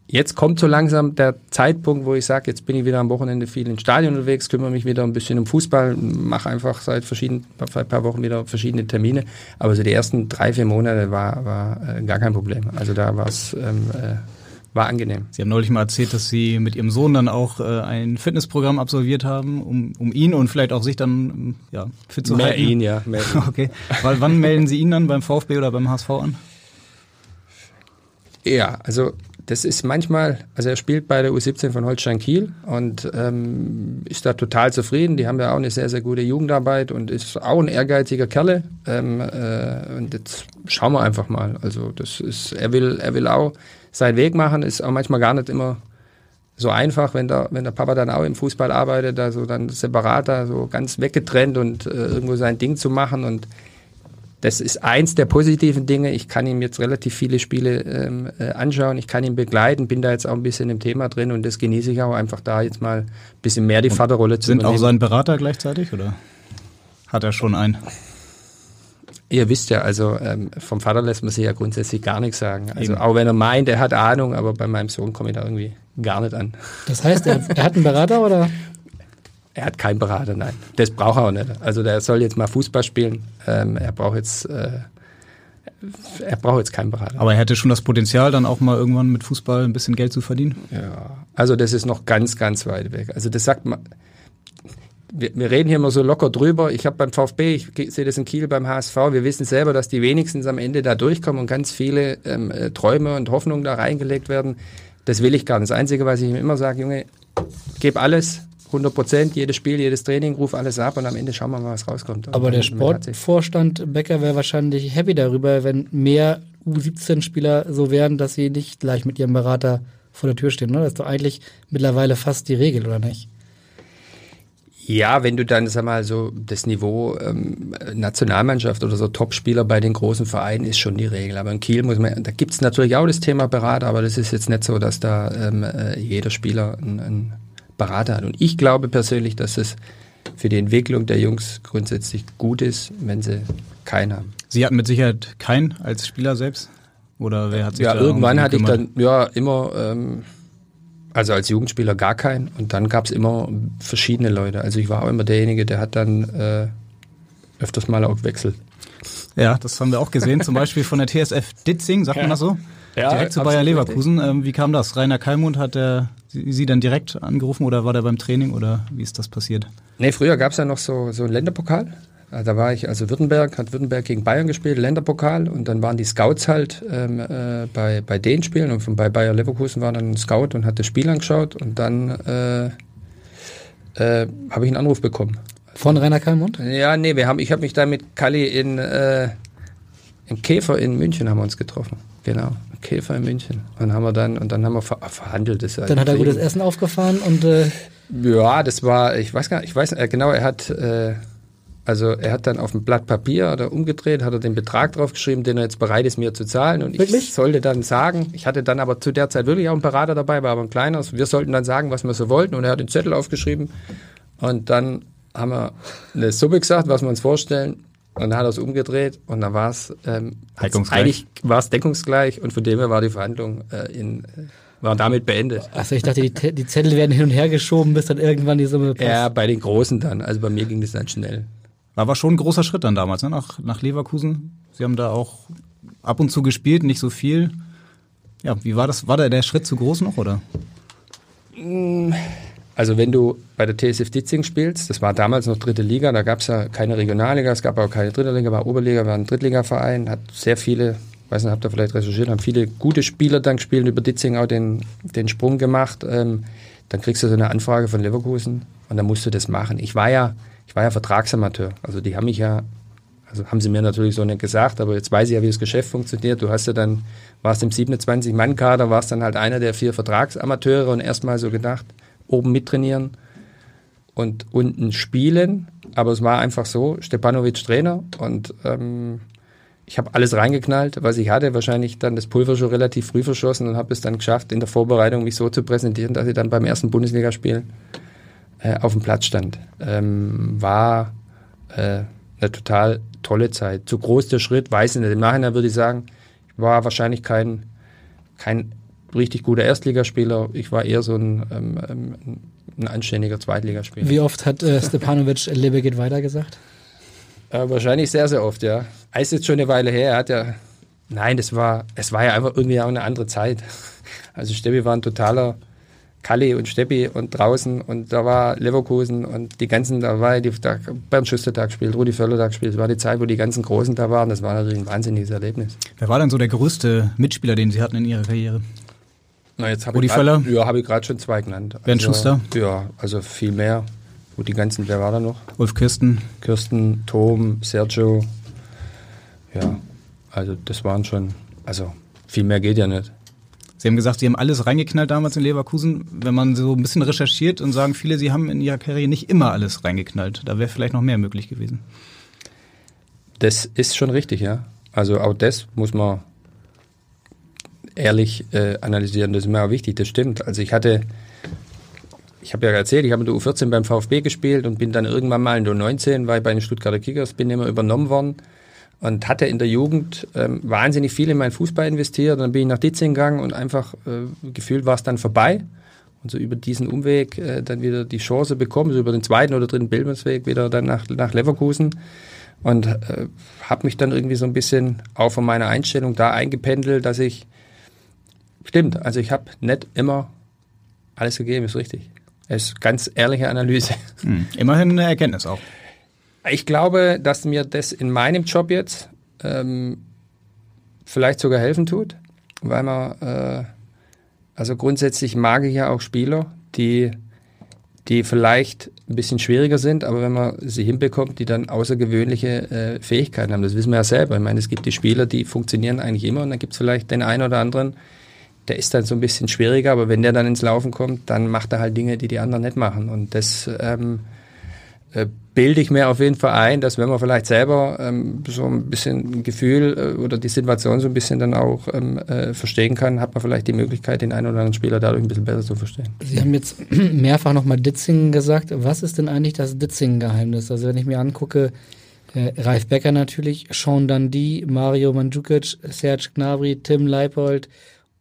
S9: jetzt kommt so langsam der Zeitpunkt, wo ich sage, jetzt bin ich wieder am Wochenende viel im Stadion unterwegs, kümmere mich wieder ein bisschen um Fußball, mache einfach seit verschiedenen, seit ein paar Wochen wieder verschiedene Termine. Aber so die ersten drei, vier Monate war, war äh, gar kein Problem. Also da war es ähm, äh, war angenehm.
S2: Sie haben neulich mal erzählt, dass Sie mit Ihrem Sohn dann auch äh, ein Fitnessprogramm absolviert haben, um, um ihn und vielleicht auch sich dann ja, fit zu
S9: Mehr
S2: halten.
S9: ihn, ja. Mehr ihn.
S2: Okay. Weil wann melden Sie ihn dann beim VfB oder beim HSV an?
S9: Ja, also das ist manchmal, also er spielt bei der U17 von Holstein Kiel und ähm, ist da total zufrieden. Die haben ja auch eine sehr, sehr gute Jugendarbeit und ist auch ein ehrgeiziger Kerle. Ähm, äh, und jetzt schauen wir einfach mal. Also das ist, er will, er will auch seinen Weg machen, ist auch manchmal gar nicht immer so einfach, wenn der, wenn der Papa dann auch im Fußball arbeitet, also dann separat da so ganz weggetrennt und äh, irgendwo sein Ding zu machen und das ist eins der positiven Dinge. Ich kann ihm jetzt relativ viele Spiele ähm, äh, anschauen, ich kann ihn begleiten, bin da jetzt auch ein bisschen im Thema drin und das genieße ich auch einfach da jetzt mal ein bisschen mehr die Vaterrolle zu
S2: Sind auch
S9: übernehmen.
S2: sein Berater gleichzeitig oder hat er schon einen?
S9: Ihr wisst ja, also ähm, vom Vater lässt man sich ja grundsätzlich gar nichts sagen. Also
S2: Eben.
S9: auch wenn er meint, er hat Ahnung, aber bei meinem Sohn komme ich da irgendwie gar nicht an.
S3: Das heißt, er, er hat einen Berater oder?
S9: Er hat keinen Berater, nein. Das braucht er auch nicht. Also der soll jetzt mal Fußball spielen. Ähm, er braucht jetzt äh, er braucht jetzt keinen Berater.
S2: Aber er hätte schon das Potenzial, dann auch mal irgendwann mit Fußball ein bisschen Geld zu verdienen?
S9: Ja, also das ist noch ganz, ganz weit weg. Also das sagt man, wir, wir reden hier immer so locker drüber. Ich habe beim VfB, ich sehe das in Kiel beim HSV, wir wissen selber, dass die wenigstens am Ende da durchkommen und ganz viele ähm, äh, Träume und Hoffnungen da reingelegt werden. Das will ich gar nicht. Das Einzige, was ich ihm immer sage, Junge, gib alles, 100 Prozent, jedes Spiel, jedes Training, ruf alles ab und am Ende schauen wir mal, was rauskommt.
S3: Aber der Sportvorstand Becker wäre wahrscheinlich happy darüber, wenn mehr U17-Spieler so wären, dass sie nicht gleich mit ihrem Berater vor der Tür stehen. Ne? Das ist doch eigentlich mittlerweile fast die Regel, oder nicht?
S9: Ja, wenn du dann, sag mal, so das Niveau ähm, Nationalmannschaft oder so Topspieler bei den großen Vereinen ist schon die Regel. Aber in Kiel muss man, da gibt's natürlich auch das Thema Berater, aber das ist jetzt nicht so, dass da ähm, äh, jeder Spieler einen Berater hat. Und ich glaube persönlich, dass es für die Entwicklung der Jungs grundsätzlich gut ist, wenn sie keinen haben.
S2: Sie hatten mit Sicherheit keinen als Spieler selbst? Oder wer hat sich
S9: Ja,
S2: da
S9: irgendwann hatte ich dann ja immer, ähm, also als Jugendspieler gar keinen. Und dann gab es immer verschiedene Leute. Also ich war auch immer derjenige, der hat dann äh, öfters mal auch gewechselt.
S2: Ja, das haben wir auch gesehen, zum Beispiel von der TSF Ditzing, sagt man das so?
S9: Ja,
S2: direkt zu Bayer Leverkusen. Ähm, wie kam das? Rainer Kallmund hat der Sie Sie dann direkt angerufen oder war der beim Training oder wie ist das passiert?
S9: Nee, früher gab es ja noch so, so einen Länderpokal. Äh, Da war ich, also Württemberg, hat Württemberg gegen Bayern gespielt, Länderpokal. Und dann waren die Scouts halt ähm, äh, bei, bei den Spielen. Und von, bei Bayer Leverkusen war dann ein Scout und hat das Spiel angeschaut. Und dann äh, äh, habe ich einen Anruf bekommen.
S3: Von Rainer Kallmund?
S9: Ja, nee, wir haben, ich habe mich da mit Kalli in, äh, im Käfer in München haben wir uns getroffen. Genau, Käfer in München. Und haben wir dann, und dann haben wir ver verhandelt. Das
S3: Dann hat er gutes Essen aufgefahren und äh,
S9: Ja, das war, ich weiß gar nicht, ich weiß äh, genau, er hat, äh, also er hat dann auf dem Blatt Papier oder umgedreht, hat er den Betrag draufgeschrieben, den er jetzt bereit ist, mir zu zahlen. Und ich sollte dann sagen, ich hatte dann aber zu der Zeit wirklich auch einen Berater dabei, war aber ein kleiner. Wir sollten dann sagen, was wir so wollten. Und er hat den Zettel aufgeschrieben. Und dann haben wir eine Summe gesagt, was wir uns vorstellen. Und dann hat er es umgedreht und dann war es ähm,
S2: Deckungsgleich.
S9: eigentlich war es deckungsgleich und von dem her war die Verhandlung äh, in, äh, war damit beendet.
S3: also ich dachte, die, die Zettel werden hin und her geschoben, bis dann irgendwann die Summe passt.
S9: Ja, bei den Großen dann. Also bei mir ging das dann schnell.
S2: War aber schon ein großer Schritt dann damals, ne? nach, nach Leverkusen. Sie haben da auch ab und zu gespielt, nicht so viel. Ja, wie war das? War da der Schritt zu groß noch, oder?
S9: Also wenn du bei der TSF Ditzing spielst, das war damals noch dritte Liga, da gab es ja keine Regionalliga, es gab auch keine dritte Liga, war Oberliga, war ein Drittligaverein, hat sehr viele, weiß nicht, habt ihr vielleicht recherchiert, haben viele gute Spieler dann gespielt, über Ditzing auch den, den Sprung gemacht. Ähm, dann kriegst du so eine Anfrage von Leverkusen und dann musst du das machen. Ich war ja, ich war ja Vertragsamateur, also die haben mich ja, also haben sie mir natürlich so nicht gesagt, aber jetzt weiß ich ja, wie das Geschäft funktioniert. Du hast ja dann, warst im 27-Mann-Kader, warst dann halt einer der vier Vertragsamateure und erstmal so gedacht, oben mittrainieren und unten spielen. Aber es war einfach so, Stepanovic Trainer und ähm, ich habe alles reingeknallt, was ich hatte. Wahrscheinlich dann das Pulver schon relativ früh verschossen und habe es dann geschafft, in der Vorbereitung mich so zu präsentieren, dass ich dann beim ersten Bundesligaspiel äh, auf dem Platz stand. Ähm, war äh, eine total tolle Zeit. Zu groß der Schritt, weiß ich nicht. Im Nachhinein würde ich sagen, ich war wahrscheinlich kein, kein richtig guter Erstligaspieler. Ich war eher so ein, ähm, ähm, ein anständiger Zweitligaspieler.
S3: Wie oft hat äh, Stepanovic Lebe geht weiter gesagt?
S9: Äh, wahrscheinlich sehr, sehr oft, ja. Ist jetzt schon eine Weile her. Er hat ja, nein, das war, es war ja einfach irgendwie auch eine andere Zeit. Also Steppi war ein totaler Kalli und Steppi und draußen und da war Leverkusen und die ganzen, da war die, da Bernd Schuster Tag gespielt, Rudi Völler gespielt. Das war die Zeit, wo die ganzen Großen da waren. Das war natürlich ein wahnsinniges Erlebnis.
S2: Wer war denn so der größte Mitspieler, den Sie hatten in Ihrer Karriere?
S9: Na, jetzt hab
S2: Rudi
S9: ich
S2: Völler?
S9: Ja, habe ich gerade schon zwei genannt.
S2: Bernd Schuster?
S9: Ja, also viel mehr. Gut, die ganzen, wer war da noch?
S2: Ulf Kirsten?
S9: Kirsten, Tom, Sergio. Ja, also das waren schon, also viel mehr geht ja nicht.
S2: Sie haben gesagt, Sie haben alles reingeknallt damals in Leverkusen. Wenn man so ein bisschen recherchiert und sagen viele, Sie haben in Ihrer Karriere nicht immer alles reingeknallt. Da wäre vielleicht noch mehr möglich gewesen.
S9: Das ist schon richtig, ja. Also auch das muss man ehrlich äh, analysieren. Das ist mir auch wichtig, das stimmt. Also ich hatte, ich habe ja erzählt, ich habe in der U14 beim VfB gespielt und bin dann irgendwann mal in der U19, weil ich bei den Stuttgarter Kickers bin immer übernommen worden und hatte in der Jugend ähm, wahnsinnig viel in meinen Fußball investiert. Dann bin ich nach Ditzing gegangen und einfach äh, gefühlt war es dann vorbei. Und so über diesen Umweg äh, dann wieder die Chance bekommen, so über den zweiten oder dritten Bildungsweg wieder dann nach, nach Leverkusen. und äh, habe mich dann irgendwie so ein bisschen auch von meiner Einstellung da eingependelt, dass ich, stimmt, also ich habe nicht immer alles gegeben, ist richtig. Es ist ganz ehrliche Analyse.
S2: Hm. Immerhin eine Erkenntnis auch.
S9: Ich glaube, dass mir das in meinem Job jetzt ähm, vielleicht sogar helfen tut, weil man, äh, also grundsätzlich mag ich ja auch Spieler, die, die vielleicht ein bisschen schwieriger sind, aber wenn man sie hinbekommt, die dann außergewöhnliche äh, Fähigkeiten haben. Das wissen wir ja selber. Ich meine, es gibt die Spieler, die funktionieren eigentlich immer und dann gibt es vielleicht den einen oder anderen, der ist dann so ein bisschen schwieriger, aber wenn der dann ins Laufen kommt, dann macht er halt Dinge, die die anderen nicht machen. Und das ähm, äh, bilde ich mir auf jeden Fall ein, dass wenn man vielleicht selber ähm, so ein bisschen ein Gefühl äh, oder die Situation so ein bisschen dann auch ähm, äh, verstehen kann, hat man vielleicht die Möglichkeit, den einen oder anderen Spieler dadurch ein bisschen besser zu verstehen.
S3: Sie haben jetzt mehrfach nochmal Ditzingen gesagt. Was ist denn eigentlich das Ditzingen-Geheimnis? Also wenn ich mir angucke, äh, Ralf Becker natürlich, Sean Dundee, Mario Mandzukic, Serge Gnabry, Tim Leipold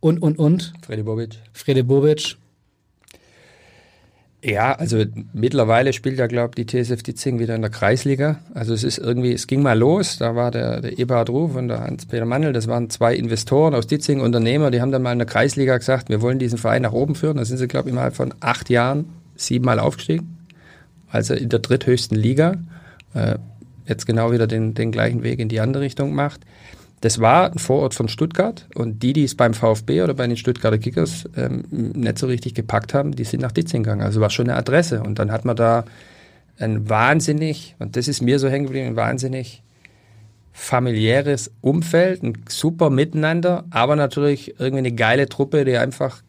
S3: und, und, und.
S9: Freddy Bobic.
S3: Freddy Bobic.
S9: Ja, also mittlerweile spielt ja, glaube ich, die TSF Ditzing wieder in der Kreisliga. Also es ist irgendwie, es ging mal los, da war der, der Eberhard Ruf und der Hans-Peter Mandel, das waren zwei Investoren aus Ditzing, Unternehmer, die haben dann mal in der Kreisliga gesagt, wir wollen diesen Verein nach oben führen. Da sind sie, glaube ich, innerhalb von acht Jahren siebenmal aufgestiegen. Also in der dritthöchsten Liga. Äh, jetzt genau wieder den, den gleichen Weg in die andere Richtung macht. Das war ein Vorort von Stuttgart und die, die es beim VfB oder bei den Stuttgarter Kickers ähm, nicht so richtig gepackt haben, die sind nach Ditzing gegangen. Also war schon eine Adresse. Und dann hat man da ein wahnsinnig, und das ist mir so hängen geblieben, ein wahnsinnig familiäres Umfeld, ein super Miteinander, aber natürlich irgendwie eine geile Truppe, die einfach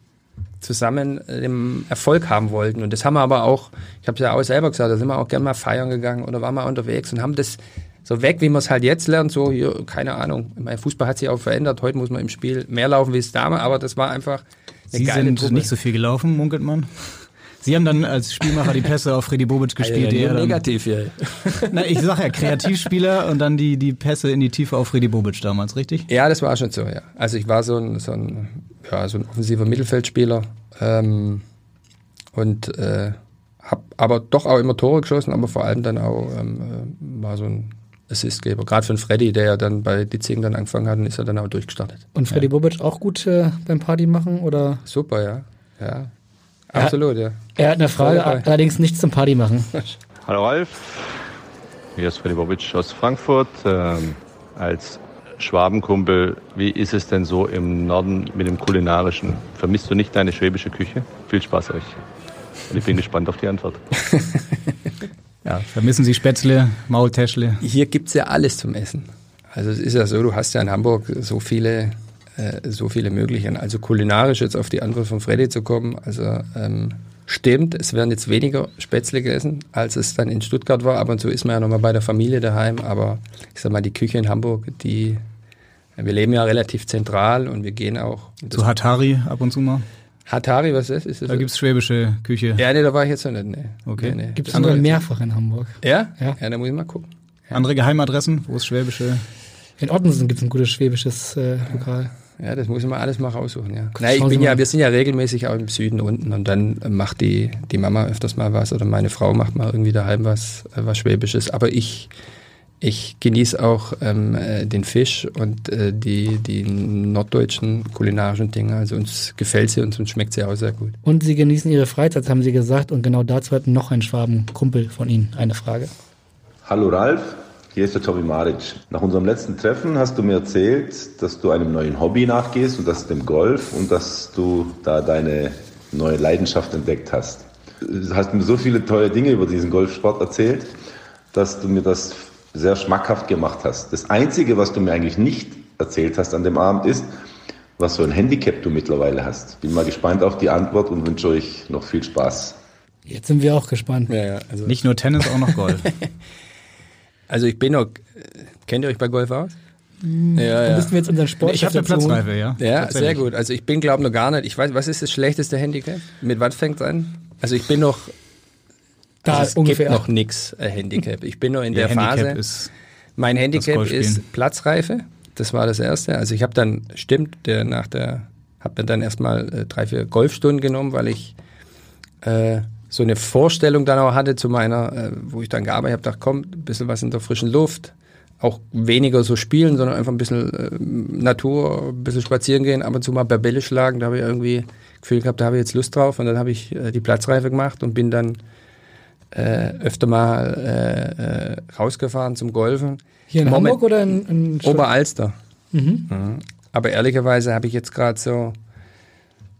S9: zusammen den Erfolg haben wollten. Und das haben wir aber auch, ich habe es ja auch selber gesagt, da sind wir auch gerne mal feiern gegangen oder waren mal unterwegs und haben das so weg, wie man es halt jetzt lernt, so hier, keine Ahnung. Mein Fußball hat sich auch verändert. Heute muss man im Spiel mehr laufen wie es damals, aber das war einfach eine
S2: Sie
S9: geile
S2: sind
S9: Truppe.
S2: nicht so viel gelaufen, munkelt man. Sie haben dann als Spielmacher die Pässe auf Freddy Bobic gespielt.
S12: ja,
S2: der
S12: nur
S2: dann-
S12: negativ hier.
S2: Na, ich sag ja, Kreativspieler und dann die, die Pässe in die Tiefe auf Freddy Bobic damals, richtig?
S9: Ja, das war schon so, ja. Also ich war so ein, so ein, ja, so ein offensiver Mittelfeldspieler ähm, und äh, habe aber doch auch immer Tore geschossen, aber vor allem dann auch ähm, äh, war so ein Assistgeber. Gerade für den Freddy, der ja dann bei Ditzing dann angefangen hat, und ist er dann auch durchgestartet.
S3: Und Freddy Bobic auch gut äh, beim Party machen? Oder?
S9: Super, ja. ja. Absolut, ja.
S3: Er hat eine Frage, allerdings nichts zum Party machen.
S13: Hallo Ralf, hier ist Freddy Bobic aus Frankfurt. Ähm, als Schwabenkumpel, wie ist es denn so im Norden mit dem Kulinarischen? Vermisst du nicht deine schwäbische Küche? Viel Spaß euch. Und ich bin gespannt auf die Antwort.
S2: Ja, vermissen Sie Spätzle, Maultäschle?
S9: Hier gibt's ja alles zum Essen. Also es ist ja so, du hast ja in Hamburg so viele, äh, so viele Möglichkeiten. Also kulinarisch jetzt auf die Antwort von Freddy zu kommen, also ähm, stimmt, es werden jetzt weniger Spätzle gegessen, als es dann in Stuttgart war. Ab und zu ist man ja nochmal bei der Familie daheim, aber ich sag mal, die Küche in Hamburg, die wir leben ja relativ zentral und wir gehen auch.
S2: Zu Hatari ab und zu mal?
S9: Hatari, was ist das? Ist das
S2: Da gibt's schwäbische Küche.
S9: Ja, nee, da war ich jetzt noch nicht. Nee.
S2: Okay.
S9: Nee, nee.
S3: Gibt es
S9: jetzt-
S3: mehrfach in Hamburg.
S9: Ja?
S3: Ja.
S9: Ja, da muss ich mal gucken.
S2: Andere Geheimadressen, wo es schwäbische...
S3: In Ottensen gibt es ein gutes schwäbisches äh, Lokal.
S9: Ja, das muss ich mal alles mal raussuchen, ja.
S3: Schauen
S9: Nein, ich bin ja, wir sind ja regelmäßig auch im Süden unten und dann macht die, die Mama öfters mal was oder meine Frau macht mal irgendwie daheim was, äh, was Schwäbisches. Aber ich, ich genieße auch ähm, äh, den Fisch und äh, die, die norddeutschen kulinarischen Dinge. Also uns gefällt sie und uns schmeckt sie auch sehr gut.
S3: Und Sie genießen Ihre Freizeit, haben Sie gesagt. Und genau dazu hat noch ein Schwabenkumpel von Ihnen eine Frage.
S14: Hallo Ralf, hier ist der Tobi Maric. Nach unserem letzten Treffen hast du mir erzählt, dass du einem neuen Hobby nachgehst und das ist dem Golf und dass du da deine neue Leidenschaft entdeckt hast. Du hast mir so viele tolle Dinge über diesen Golfsport erzählt, dass du mir das sehr schmackhaft gemacht hast. Das Einzige, was du mir eigentlich nicht erzählt hast an dem Abend ist, was für ein Handicap du mittlerweile hast. Bin mal gespannt auf die Antwort und wünsche euch noch viel Spaß.
S3: Jetzt sind wir auch gespannt.
S9: Ja, ja, also
S2: Nicht nur Tennis, auch noch Golf.
S9: Also ich bin noch, kennt ihr euch bei Golf aus?
S3: Hm, dann müssten wir jetzt unseren Sport
S2: Ich habe eine Platzreife, ja.
S9: Ja, sehr gut. Also ich bin, glaube noch gar nicht. Ich weiß, was ist das schlechteste Handicap? Mit was fängt an? Also ich bin noch.
S3: Da
S9: also es
S3: ungefähr.
S9: gibt noch nix äh, Handicap. Ich bin noch in der
S2: Handicap
S9: Phase.
S2: ist
S9: mein Handicap ist Platzreife. Das war das erste. Also ich habe dann, stimmt, der nach der, habe mir dann erstmal äh, drei, vier Golfstunden genommen, weil ich äh, so eine Vorstellung dann auch hatte zu meiner, äh, wo ich dann gearbeitet habe, dachte, komm, ein bisschen was in der frischen Luft, auch weniger so spielen, sondern einfach ein bisschen äh, Natur, ein bisschen spazieren gehen, ab und zu mal Bälle schlagen. Da habe ich irgendwie Gefühl gehabt, da habe ich jetzt Lust drauf. Und dann habe ich äh, die Platzreife gemacht und bin dann äh, öfter mal äh, äh, rausgefahren zum Golfen.
S3: Hier in
S9: Moment-
S3: Hamburg oder in, in
S9: Oberalster.
S3: Mhm.
S9: Mhm. Aber ehrlicherweise habe ich jetzt gerade so,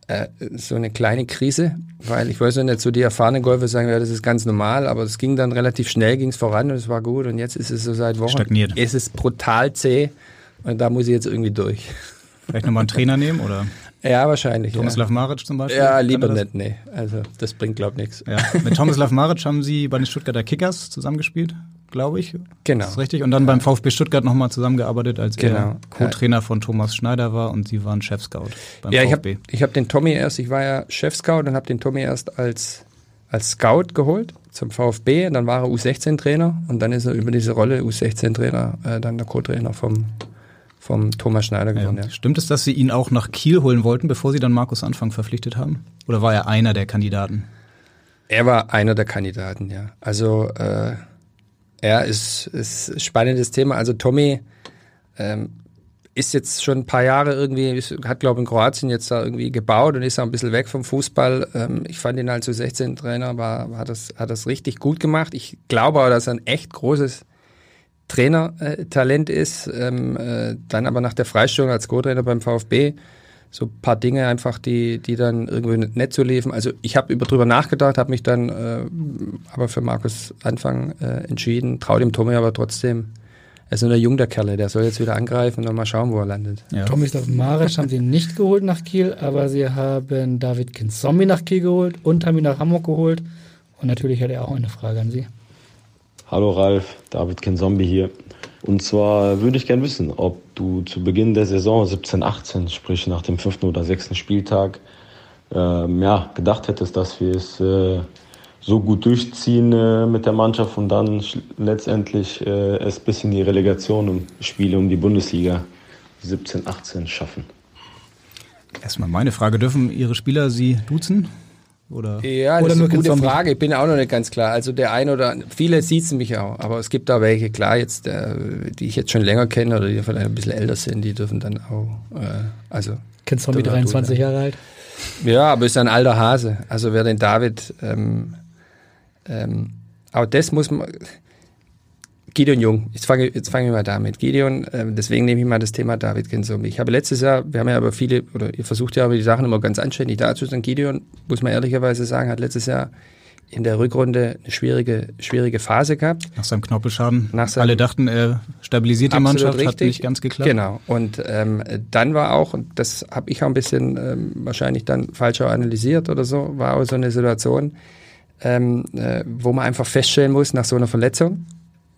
S9: äh, so eine kleine Krise, weil ich weiß ja nicht, so die erfahrenen Golfer sagen, ja, das ist ganz normal, aber es ging dann relativ schnell, ging es voran und es war gut und jetzt ist es so seit Wochen.
S2: Stagniert.
S9: Es ist brutal zäh und da muss ich jetzt irgendwie durch.
S2: Vielleicht nochmal einen Trainer nehmen oder?
S9: Ja, wahrscheinlich.
S2: Tomislav
S9: ja.
S2: Maric zum Beispiel?
S9: Ja, lieber
S2: er
S9: nicht, nee. Also das bringt, glaube ich, nichts.
S2: Ja. Mit Tomislav Maric haben Sie bei den Stuttgarter Kickers zusammengespielt, glaube ich.
S9: Genau.
S2: Das ist richtig. Und dann beim VfB Stuttgart nochmal zusammengearbeitet, als
S9: Genau.
S2: er Co-Trainer von Thomas Schneider war und Sie waren Chef-Scout beim
S9: Ja, ich
S2: VfB.
S9: habe ich hab den Tommy erst, ich war ja Chef-Scout und habe den Tommy erst als, als Scout geholt zum VfB. Und dann war er U16-Trainer und dann ist er über diese Rolle U16-Trainer äh, dann der Co-Trainer vom, vom Thomas Schneider geworden. Ja.
S2: Stimmt es, dass Sie ihn auch nach Kiel holen wollten, bevor Sie dann Markus Anfang verpflichtet haben? Oder war er einer der Kandidaten?
S9: Er war einer der Kandidaten, ja. Also äh, er ist, ist ein spannendes Thema. Also Tommy ähm, ist jetzt schon ein paar Jahre irgendwie, hat glaube in Kroatien jetzt da irgendwie gebaut und ist auch ein bisschen weg vom Fußball. Ähm, ich fand ihn als U16-Trainer, war, hat, das, hat das richtig gut gemacht. Ich glaube aber, dass er ein echt großes Trainertalent ist. Ähm, äh, dann aber nach der Freistellung als Co-Trainer beim VfB so ein paar Dinge einfach, die, die dann irgendwie nicht, nicht so liefen. Also ich habe über drüber nachgedacht, habe mich dann äh, aber für Markus Anfang äh, entschieden, traue dem Tommy aber trotzdem. Er ist nur der Jung, der Kerle, der soll jetzt wieder angreifen und mal schauen, wo er landet.
S3: Tomislav Maric haben sie nicht geholt nach Kiel, aber sie haben David Kinzombie nach Kiel geholt und haben ihn nach Hamburg geholt. Und natürlich hat er auch eine Frage an Sie.
S15: Hallo Ralf, David Kenzombi hier. Und zwar würde ich gerne wissen, ob du zu Beginn der Saison 17-18, sprich nach dem fünften oder sechsten Spieltag, ähm, ja, gedacht hättest, dass wir es äh, so gut durchziehen äh, mit der Mannschaft und dann letztendlich äh, es bis in die Relegation und Spiele um die Bundesliga 17-18 schaffen.
S2: Erstmal meine Frage, dürfen Ihre Spieler Sie duzen? Oder,
S9: Ja, das ist eine gute Frage. Ich bin auch noch nicht ganz klar. Also der ein oder viele siezen mich auch, aber es gibt da welche, klar, jetzt, äh, die ich jetzt schon länger kenne oder die vielleicht ein bisschen älter sind, die dürfen dann auch, äh, also.
S3: Kinzombie
S9: dürfen auch
S3: 23
S9: duzen.
S3: Jahre alt.
S9: Ja, aber ist ein alter Hase. Also wer den David, ähm, ähm, aber das muss man, Gideon Jung, jetzt fange jetzt fange ich mal damit. Gideon, ähm, deswegen nehme ich mal das Thema David Gensum. Ich habe letztes Jahr, wir haben ja aber viele, oder ihr versucht ja aber die Sachen immer ganz anständig darzustellen. Gideon, muss man ehrlicherweise sagen, hat letztes Jahr in der Rückrunde eine schwierige, schwierige Phase gehabt.
S2: Nach seinem Knorpelschaden.
S9: Nach seinem-
S2: Alle dachten, er stabilisiert die Mannschaft, hat
S9: richtig.
S2: nicht ganz geklappt.
S9: Genau. Und ähm, dann war auch, und das habe ich auch ein bisschen ähm, wahrscheinlich dann falsch auch analysiert oder so, war auch so eine Situation, ähm, äh, wo man einfach feststellen muss, nach so einer Verletzung,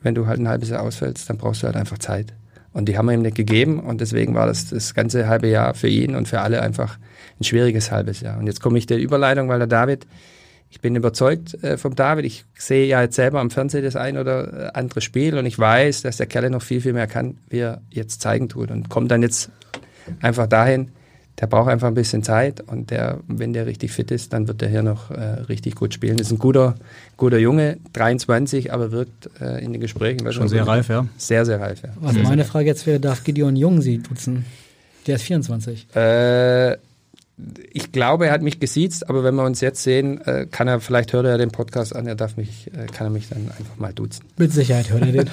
S9: wenn du halt ein halbes Jahr ausfällst, dann brauchst du halt einfach Zeit. Und die haben wir ihm nicht gegeben und deswegen war das das ganze halbe Jahr für ihn und für alle einfach ein schwieriges halbes Jahr. Und jetzt komme ich der Überleitung, weil der David, ich bin überzeugt äh, vom David. Ich sehe ja jetzt selber am Fernsehen das ein oder äh, andere Spiel und ich weiß, dass der Kerl noch viel, viel mehr kann, wie er jetzt zeigen tut. Und kommt dann jetzt einfach dahin, der braucht einfach ein bisschen Zeit und der, wenn der richtig fit ist, dann wird der hier noch äh, richtig gut spielen. Ist ein guter, guter Junge, 23, aber wirkt äh, in den Gesprächen weil
S2: Schon sehr
S9: gut-
S2: reif, ja.
S9: Sehr, sehr reif, ja.
S3: Was
S9: Sehr,
S3: meine
S9: sehr
S3: Frage jetzt wäre, darf Gideon Jung Sie duzen? Der ist 24.
S9: Äh, ich glaube, er hat mich gesiezt, aber wenn wir uns jetzt sehen, äh, kann er, vielleicht hört er ja den Podcast an, er darf mich, äh, kann er mich dann einfach mal duzen.
S3: Mit Sicherheit hört er den.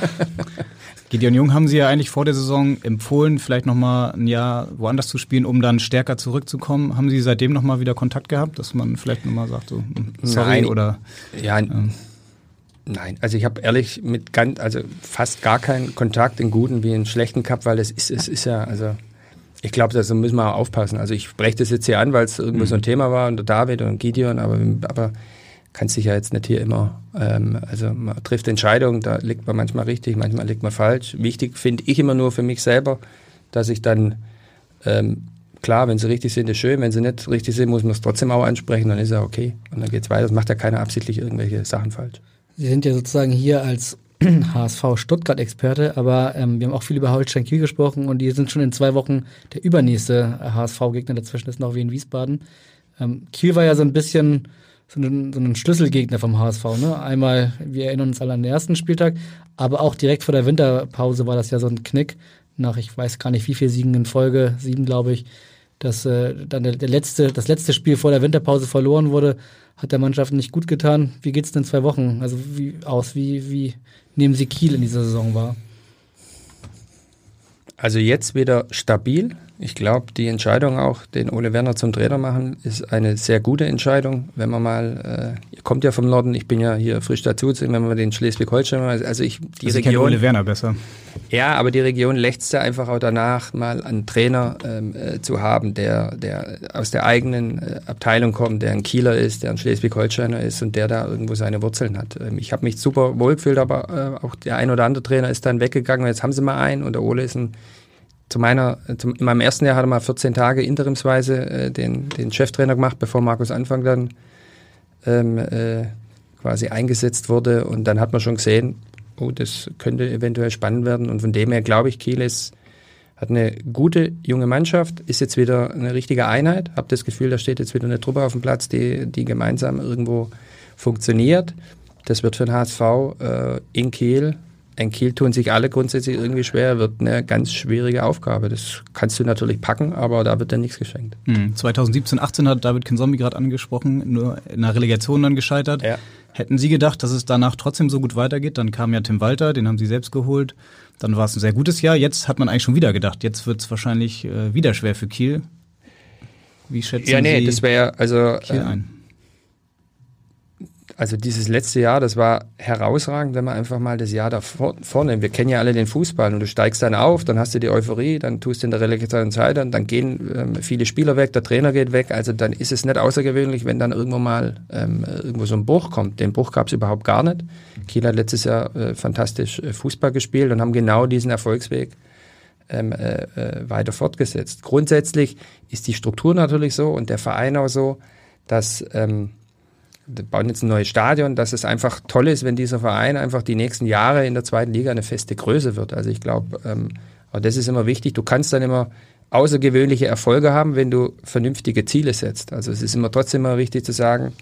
S2: Gideon Jung haben Sie ja eigentlich vor der Saison empfohlen, vielleicht nochmal ein Jahr woanders zu spielen, um dann stärker zurückzukommen. Haben Sie seitdem nochmal wieder Kontakt gehabt, dass man vielleicht nochmal sagt, so, hm, sorry
S9: Nein.
S2: oder.
S9: Ja, nein. Also ich habe ehrlich mit ganz, also fast gar keinen Kontakt in guten wie in schlechten Cup, weil es ist, es ist ja, also ich glaube, da müssen wir auch aufpassen. Also ich spreche das jetzt hier an, weil es irgendwo so ein Thema war und David und Gideon, aber, aber kannst dich ja jetzt nicht hier immer, ähm, also man trifft Entscheidungen, da liegt man manchmal richtig, manchmal liegt man falsch. Wichtig finde ich immer nur für mich selber, dass ich dann, ähm, klar, wenn sie richtig sind, ist schön, wenn sie nicht richtig sind, muss man es trotzdem auch ansprechen, dann ist ja okay und dann geht's weiter. Das macht ja keiner absichtlich irgendwelche Sachen falsch.
S3: Sie sind ja sozusagen hier als HSV Stuttgart-Experte, aber ähm, wir haben auch viel über Holstein Kiel gesprochen und die sind schon in zwei Wochen der übernächste HSV-Gegner. Dazwischen ist noch wie in Wiesbaden. Ähm, Kiel war ja so ein bisschen so einen, so einen Schlüsselgegner vom HSV. Ne? Einmal, wir erinnern uns alle an den ersten Spieltag, aber auch direkt vor der Winterpause war das ja so ein Knick. Nach, ich weiß gar nicht, wie viele Siegen in Folge, sieben glaube ich, dass äh, dann der, der, letzte, das letzte Spiel vor der Winterpause verloren wurde, hat der Mannschaft nicht gut getan. Wie geht es denn zwei Wochen also wie, aus? Wie, wie nehmen Sie Kiel in dieser Saison wahr?
S9: Also jetzt wieder stabil. Ich glaube, die Entscheidung auch, den Ole Werner zum Trainer machen, ist eine sehr gute Entscheidung. Wenn man mal, äh, ihr kommt ja vom Norden, ich bin ja hier frisch dazu, wenn man den Schleswig-Holstein, also ich, die
S2: also
S9: Region.
S2: Ole Werner besser.
S9: Ja, aber die Region lechzt ja einfach auch danach, mal einen Trainer ähm, äh, zu haben, der, der aus der eigenen äh, Abteilung kommt, der ein Kieler ist, der ein Schleswig-Holsteiner ist und der da irgendwo seine Wurzeln hat. Ähm, ich habe mich super wohlgefühlt, aber äh, auch der ein oder andere Trainer ist dann weggegangen. Jetzt haben sie mal einen und der Ole ist ein zu meiner, zum, in meinem ersten Jahr hatte man 14 Tage interimsweise äh, den, den Cheftrainer gemacht, bevor Markus Anfang dann ähm, äh, quasi eingesetzt wurde. Und dann hat man schon gesehen, oh, das könnte eventuell spannend werden. Und von dem her glaube ich, Kiel ist, hat eine gute junge Mannschaft, ist jetzt wieder eine richtige Einheit. Habe das Gefühl, da steht jetzt wieder eine Truppe auf dem Platz, die, die gemeinsam irgendwo funktioniert. Das wird für den HSV äh, in Kiel in Kiel tun sich alle grundsätzlich irgendwie schwer, wird eine ganz schwierige Aufgabe. Das kannst du natürlich packen, aber da wird dann nichts geschenkt.
S2: Mhm. 2017, 18 hat David Kinzombie gerade angesprochen, nur in der Relegation dann gescheitert. Ja. Hätten Sie gedacht, dass es danach trotzdem so gut weitergeht? Dann kam ja Tim Walter, den haben Sie selbst geholt. Dann war es ein sehr gutes Jahr. Jetzt hat man eigentlich schon wieder gedacht, jetzt wird es wahrscheinlich äh, wieder schwer für Kiel. Wie schätzen
S9: ja, nee,
S2: Sie
S9: das wäre also
S2: Kiel ein?
S9: Also dieses letzte Jahr, das war herausragend, wenn man einfach mal das Jahr davor vornimmt. Wir kennen ja alle den Fußball und du steigst dann auf, dann hast du die Euphorie, dann tust du in der Relegation Zeit an, dann gehen ähm, viele Spieler weg, der Trainer geht weg. Also dann ist es nicht außergewöhnlich, wenn dann irgendwo mal ähm, irgendwo so ein Bruch kommt. Den Bruch gab es überhaupt gar nicht. Kiel hat letztes Jahr äh, fantastisch äh, Fußball gespielt und haben genau diesen Erfolgsweg ähm, äh, äh, weiter fortgesetzt. Grundsätzlich ist die Struktur natürlich so und der Verein auch so, dass ähm, bauen jetzt ein neues Stadion, dass es einfach toll ist, wenn dieser Verein einfach die nächsten Jahre in der zweiten Liga eine feste Größe wird. Also ich glaube, ähm, das ist immer wichtig. Du kannst dann immer außergewöhnliche Erfolge haben, wenn du vernünftige Ziele setzt. Also es ist immer trotzdem immer wichtig zu sagen,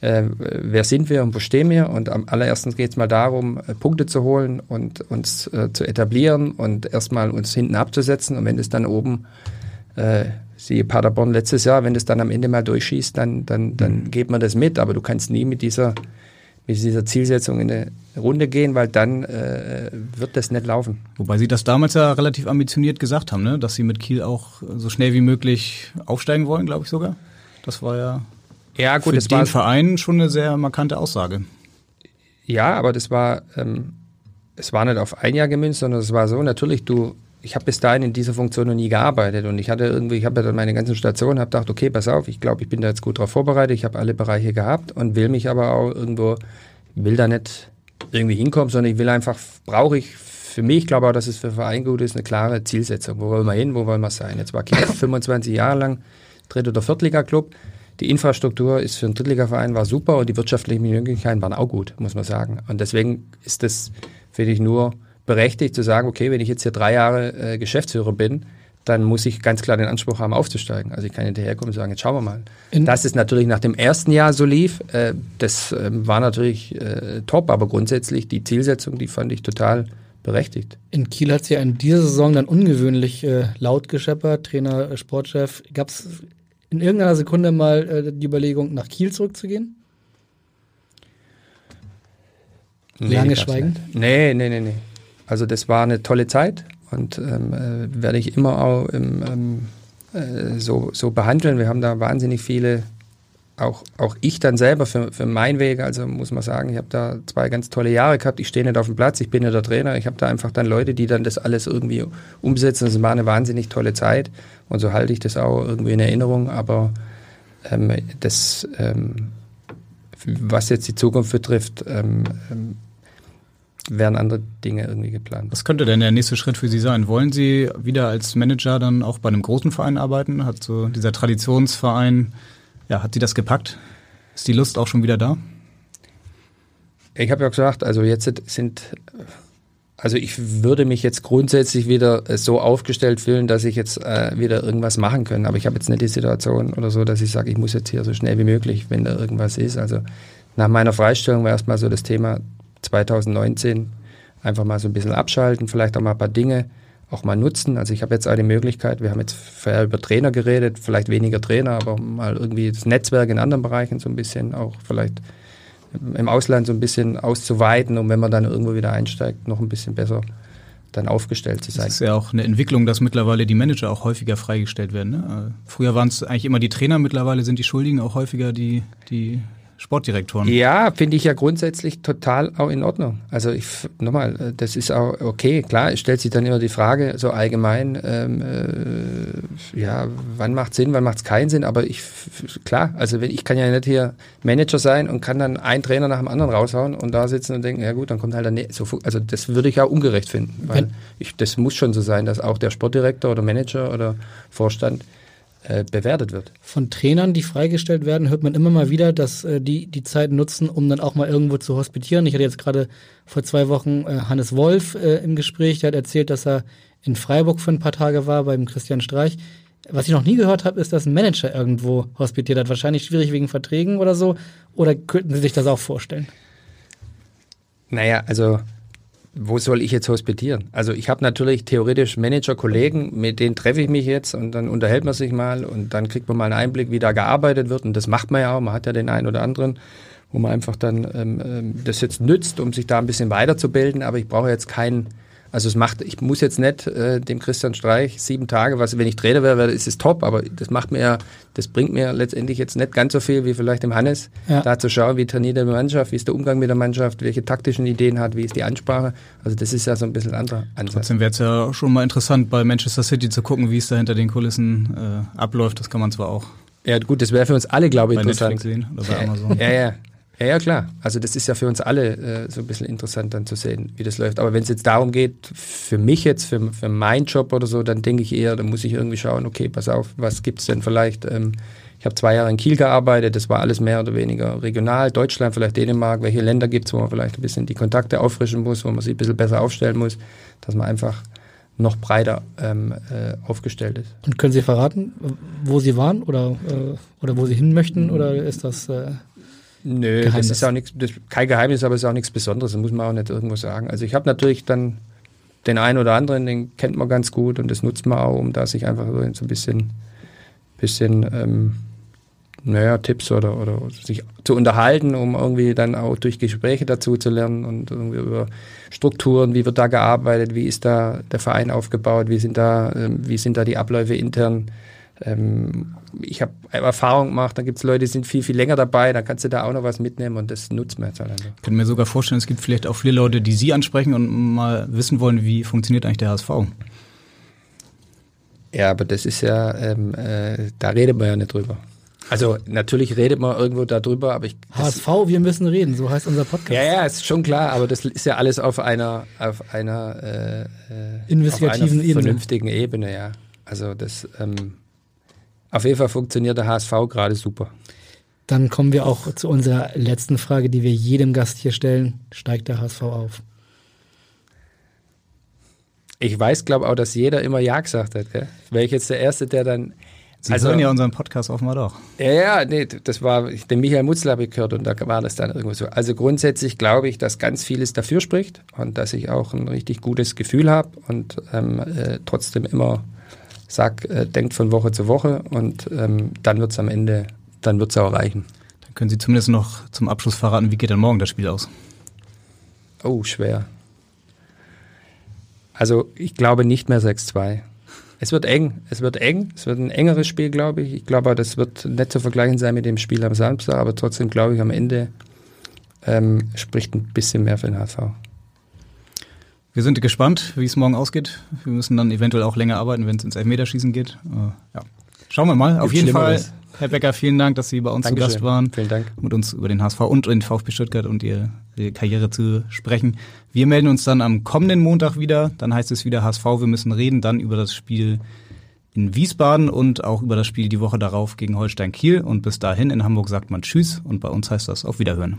S9: äh, wer sind wir und wo stehen wir? Und am allerersten geht es mal darum, äh, Punkte zu holen und uns äh, zu etablieren und erstmal uns hinten abzusetzen. Und wenn es dann oben äh, siehe Paderborn letztes Jahr, wenn das dann am Ende mal durchschießt, dann, dann, dann mhm. geht man das mit. Aber du kannst nie mit dieser, mit dieser Zielsetzung in eine Runde gehen, weil dann äh, wird das nicht laufen.
S2: Wobei Sie das damals ja relativ ambitioniert gesagt haben, ne? dass Sie mit Kiel auch so schnell wie möglich aufsteigen wollen, glaube ich sogar. Das war ja,
S9: ja gut,
S2: für
S9: das
S2: den
S9: war,
S2: Verein schon eine sehr markante Aussage.
S9: Ja, aber das war, ähm, es war nicht auf ein Jahr gemünzt, sondern es war so, natürlich, du ich habe bis dahin in dieser Funktion noch nie gearbeitet und ich hatte irgendwie, ich habe ja dann meine ganzen Stationen, habe gedacht, okay, pass auf, ich glaube, ich bin da jetzt gut drauf vorbereitet, ich habe alle Bereiche gehabt und will mich aber auch irgendwo, will da nicht irgendwie hinkommen, sondern ich will einfach, brauche ich für mich, ich glaube auch, dass es für Verein gut ist, eine klare Zielsetzung. Wo wollen wir hin, wo wollen wir sein? Jetzt war Kiel 25 Jahre lang Dritt- oder Viertliga-Club. Die Infrastruktur ist für einen Drittligaverein war super und die wirtschaftlichen Möglichkeiten waren auch gut, muss man sagen. Und deswegen ist das, finde ich, nur berechtigt zu sagen, okay, wenn ich jetzt hier drei Jahre äh, Geschäftsführer bin, dann muss ich ganz klar den Anspruch haben, aufzusteigen. Also ich kann hinterherkommen und sagen, jetzt schauen wir mal. In Dass es natürlich nach dem ersten Jahr so lief, äh, das äh, war natürlich äh, top, aber grundsätzlich die Zielsetzung, die fand ich total berechtigt.
S3: In Kiel hat es ja in dieser Saison dann ungewöhnlich äh, laut gescheppert, Trainer, äh, Sportchef. Gab es in irgendeiner Sekunde mal äh, die Überlegung, nach Kiel zurückzugehen?
S9: Nee,
S3: Lange Schweigen?
S9: Nee, nee, nee, nee. Also das war eine tolle Zeit und ähm, äh, werde ich immer auch im, ähm, äh, so, so behandeln. Wir haben da wahnsinnig viele, auch, auch ich dann selber für, für meinen Weg, also muss man sagen, ich habe da zwei ganz tolle Jahre gehabt. Ich stehe nicht auf dem Platz, ich bin ja der Trainer. Ich habe da einfach dann Leute, die dann das alles irgendwie umsetzen. Das war eine wahnsinnig tolle Zeit und so halte ich das auch irgendwie in Erinnerung. Aber ähm, das, ähm, was jetzt die Zukunft betrifft, ähm, ähm werden andere Dinge irgendwie geplant.
S2: Was könnte denn der nächste Schritt für Sie sein? Wollen Sie wieder als Manager dann auch bei einem großen Verein arbeiten? Hat so dieser Traditionsverein, ja, hat Sie das gepackt? Ist die Lust auch schon wieder da?
S9: Ich habe ja gesagt, also jetzt sind, Also ich würde mich jetzt grundsätzlich wieder so aufgestellt fühlen, dass ich jetzt äh, wieder irgendwas machen kann. Aber ich habe jetzt nicht die Situation oder so, dass ich sage, ich muss jetzt hier so schnell wie möglich, wenn da irgendwas ist. Also nach meiner Freistellung war erstmal so das Thema 2019 einfach mal so ein bisschen abschalten, vielleicht auch mal ein paar Dinge auch mal nutzen. Also ich habe jetzt auch die Möglichkeit, wir haben jetzt vorher über Trainer geredet, vielleicht weniger Trainer, aber mal irgendwie das Netzwerk in anderen Bereichen so ein bisschen auch vielleicht im Ausland so ein bisschen auszuweiten, um wenn man dann irgendwo wieder einsteigt, noch ein bisschen besser dann aufgestellt zu sein.
S2: Das ist ja auch eine Entwicklung, dass mittlerweile die Manager auch häufiger freigestellt werden. Ne? Früher waren es eigentlich immer die Trainer, mittlerweile sind die Schuldigen auch häufiger die, die Sportdirektoren.
S9: Ja, finde ich ja grundsätzlich total auch in Ordnung. Also ich nochmal, das ist auch okay. Klar, es stellt sich dann immer die Frage so allgemein, ähm, äh, ja, wann macht Sinn, wann macht es keinen Sinn? Aber ich klar, also wenn, ich kann ja nicht hier Manager sein und kann dann einen Trainer nach dem anderen raushauen und da sitzen und denken, ja gut, dann kommt halt dann so. Also das würde ich auch ungerecht finden, weil ich, das muss schon so sein, dass auch der Sportdirektor oder Manager oder Vorstand äh, bewertet wird.
S3: Von Trainern, die freigestellt werden, hört man immer mal wieder, dass äh, die die Zeit nutzen, um dann auch mal irgendwo zu hospitieren. Ich hatte jetzt gerade vor zwei Wochen äh, Hannes Wolf äh, im Gespräch, der hat erzählt, dass er in Freiburg für ein paar Tage war beim Christian Streich. Was ich noch nie gehört habe, ist, dass ein Manager irgendwo hospitiert hat. Wahrscheinlich schwierig wegen Verträgen oder so. Oder könnten Sie sich das auch vorstellen?
S9: Naja, also wo soll ich jetzt hospitieren? Also ich habe natürlich theoretisch Manager-Kollegen, mit denen treffe ich mich jetzt und dann unterhält man sich mal und dann kriegt man mal einen Einblick, wie da gearbeitet wird. Und das macht man ja auch, man hat ja den einen oder anderen, wo man einfach dann ähm, ähm das jetzt nützt, um sich da ein bisschen weiterzubilden, aber ich brauche jetzt keinen also es macht, ich muss jetzt nicht äh, dem Christian Streich sieben Tage, was wenn ich Trainer wäre, ist es top, aber das macht mir ja, das bringt mir letztendlich jetzt nicht ganz so viel wie vielleicht dem Hannes, ja. da zu schauen, wie trainiert die Mannschaft, wie ist der Umgang mit der Mannschaft, welche taktischen Ideen hat, wie ist die Ansprache. Also das ist ja so ein bisschen ein anderer
S2: Ansatz. Trotzdem wäre es ja auch schon mal interessant, bei Manchester City zu gucken, wie es da hinter den Kulissen äh, abläuft. Das kann man zwar auch.
S9: Ja gut, das wäre für uns alle, glaube ich,
S2: bei
S9: interessant.
S2: Netflix sehen oder bei Amazon.
S9: ja, ja. Ja, ja, klar. Also das ist ja für uns alle äh, so ein bisschen interessant dann zu sehen, wie das läuft. Aber wenn es jetzt darum geht, für mich jetzt, für, für meinen Job oder so, dann denke ich eher, da muss ich irgendwie schauen, okay, pass auf, was gibt's denn vielleicht? Ähm, ich habe zwei Jahre in Kiel gearbeitet, das war alles mehr oder weniger regional, Deutschland, vielleicht Dänemark, welche Länder gibt's, wo man vielleicht ein bisschen die Kontakte auffrischen muss, wo man sich ein bisschen besser aufstellen muss, dass man einfach noch breiter ähm, äh, aufgestellt ist.
S3: Und können Sie verraten, wo Sie waren oder, äh, oder wo Sie hin möchten oder ist das... Äh
S9: Nö, Geheimnis. das ist auch nichts, kein Geheimnis, aber es ist auch nichts Besonderes, das muss man auch nicht irgendwo sagen. Also ich habe natürlich dann den einen oder anderen, den kennt man ganz gut und das nutzt man auch, um da sich einfach so ein bisschen, bisschen ähm, naja, Tipps oder, oder sich zu unterhalten, um irgendwie dann auch durch Gespräche dazu zu lernen und irgendwie über Strukturen, wie wird da gearbeitet, wie ist da der Verein aufgebaut, wie sind da, ähm, wie sind da die Abläufe intern ähm, ich habe Erfahrung gemacht, da gibt es Leute, die sind viel, viel länger dabei, da kannst du da auch noch was mitnehmen und das nutzt man jetzt halt einfach.
S2: Ich kann mir sogar vorstellen, es gibt vielleicht auch viele Leute, die Sie ansprechen und mal wissen wollen, wie funktioniert eigentlich der HSV.
S9: Ja, aber das ist ja, ähm, äh, da redet man ja nicht drüber. Also natürlich redet man irgendwo darüber, aber ich.
S3: HSV, wir müssen reden, so heißt unser Podcast.
S9: Ja, ja, ist schon klar, aber das ist ja alles auf einer, auf einer
S3: äh, äh investigativen auf einer
S9: Ebene. vernünftigen Ebene, ja. Also das ähm, auf jeden Fall funktioniert der HSV gerade super.
S3: Dann kommen wir auch zu unserer letzten Frage, die wir jedem Gast hier stellen. Steigt der HSV auf?
S9: Ich weiß, glaube auch, dass jeder immer Ja gesagt hat. Wäre ich jetzt der Erste, der dann.
S2: Sie also, hören ja unseren Podcast offenbar doch.
S9: Ja, ja, nee, das war, den Michael Mutzler habe ich gehört und da war das dann irgendwo so. Also grundsätzlich glaube ich, dass ganz vieles dafür spricht und dass ich auch ein richtig gutes Gefühl habe und ähm, äh, trotzdem immer sag, äh, denkt von Woche zu Woche und ähm, dann wird es am Ende, dann wird es auch reichen.
S2: Dann können Sie zumindest noch zum Abschluss verraten, wie geht denn morgen das Spiel aus?
S9: Oh, schwer. Also ich glaube nicht mehr 6-2. Es wird eng, es wird eng, es wird ein engeres Spiel, glaube ich. Ich glaube, das wird nicht zu vergleichen sein mit dem Spiel am Samstag, aber trotzdem glaube ich, am Ende ähm, spricht ein bisschen mehr für den HSV.
S2: Wir sind gespannt, wie es morgen ausgeht. Wir müssen dann eventuell auch länger arbeiten, wenn es ins Elfmeterschießen geht. Äh, ja. Schauen wir mal. Gibt Auf jeden Fall, Herr Becker, vielen Dank, dass Sie bei uns Dankeschön. zu Gast waren.
S9: Vielen Dank.
S2: Mit uns über den HSV und den VfB Stuttgart und Ihre, Ihre Karriere zu sprechen. Wir melden uns dann am kommenden Montag wieder. Dann heißt es wieder HSV, wir müssen reden. Dann über das Spiel in Wiesbaden und auch über das Spiel die Woche darauf gegen Holstein Kiel. Und bis dahin in Hamburg sagt man Tschüss und bei uns heißt das auf Wiederhören.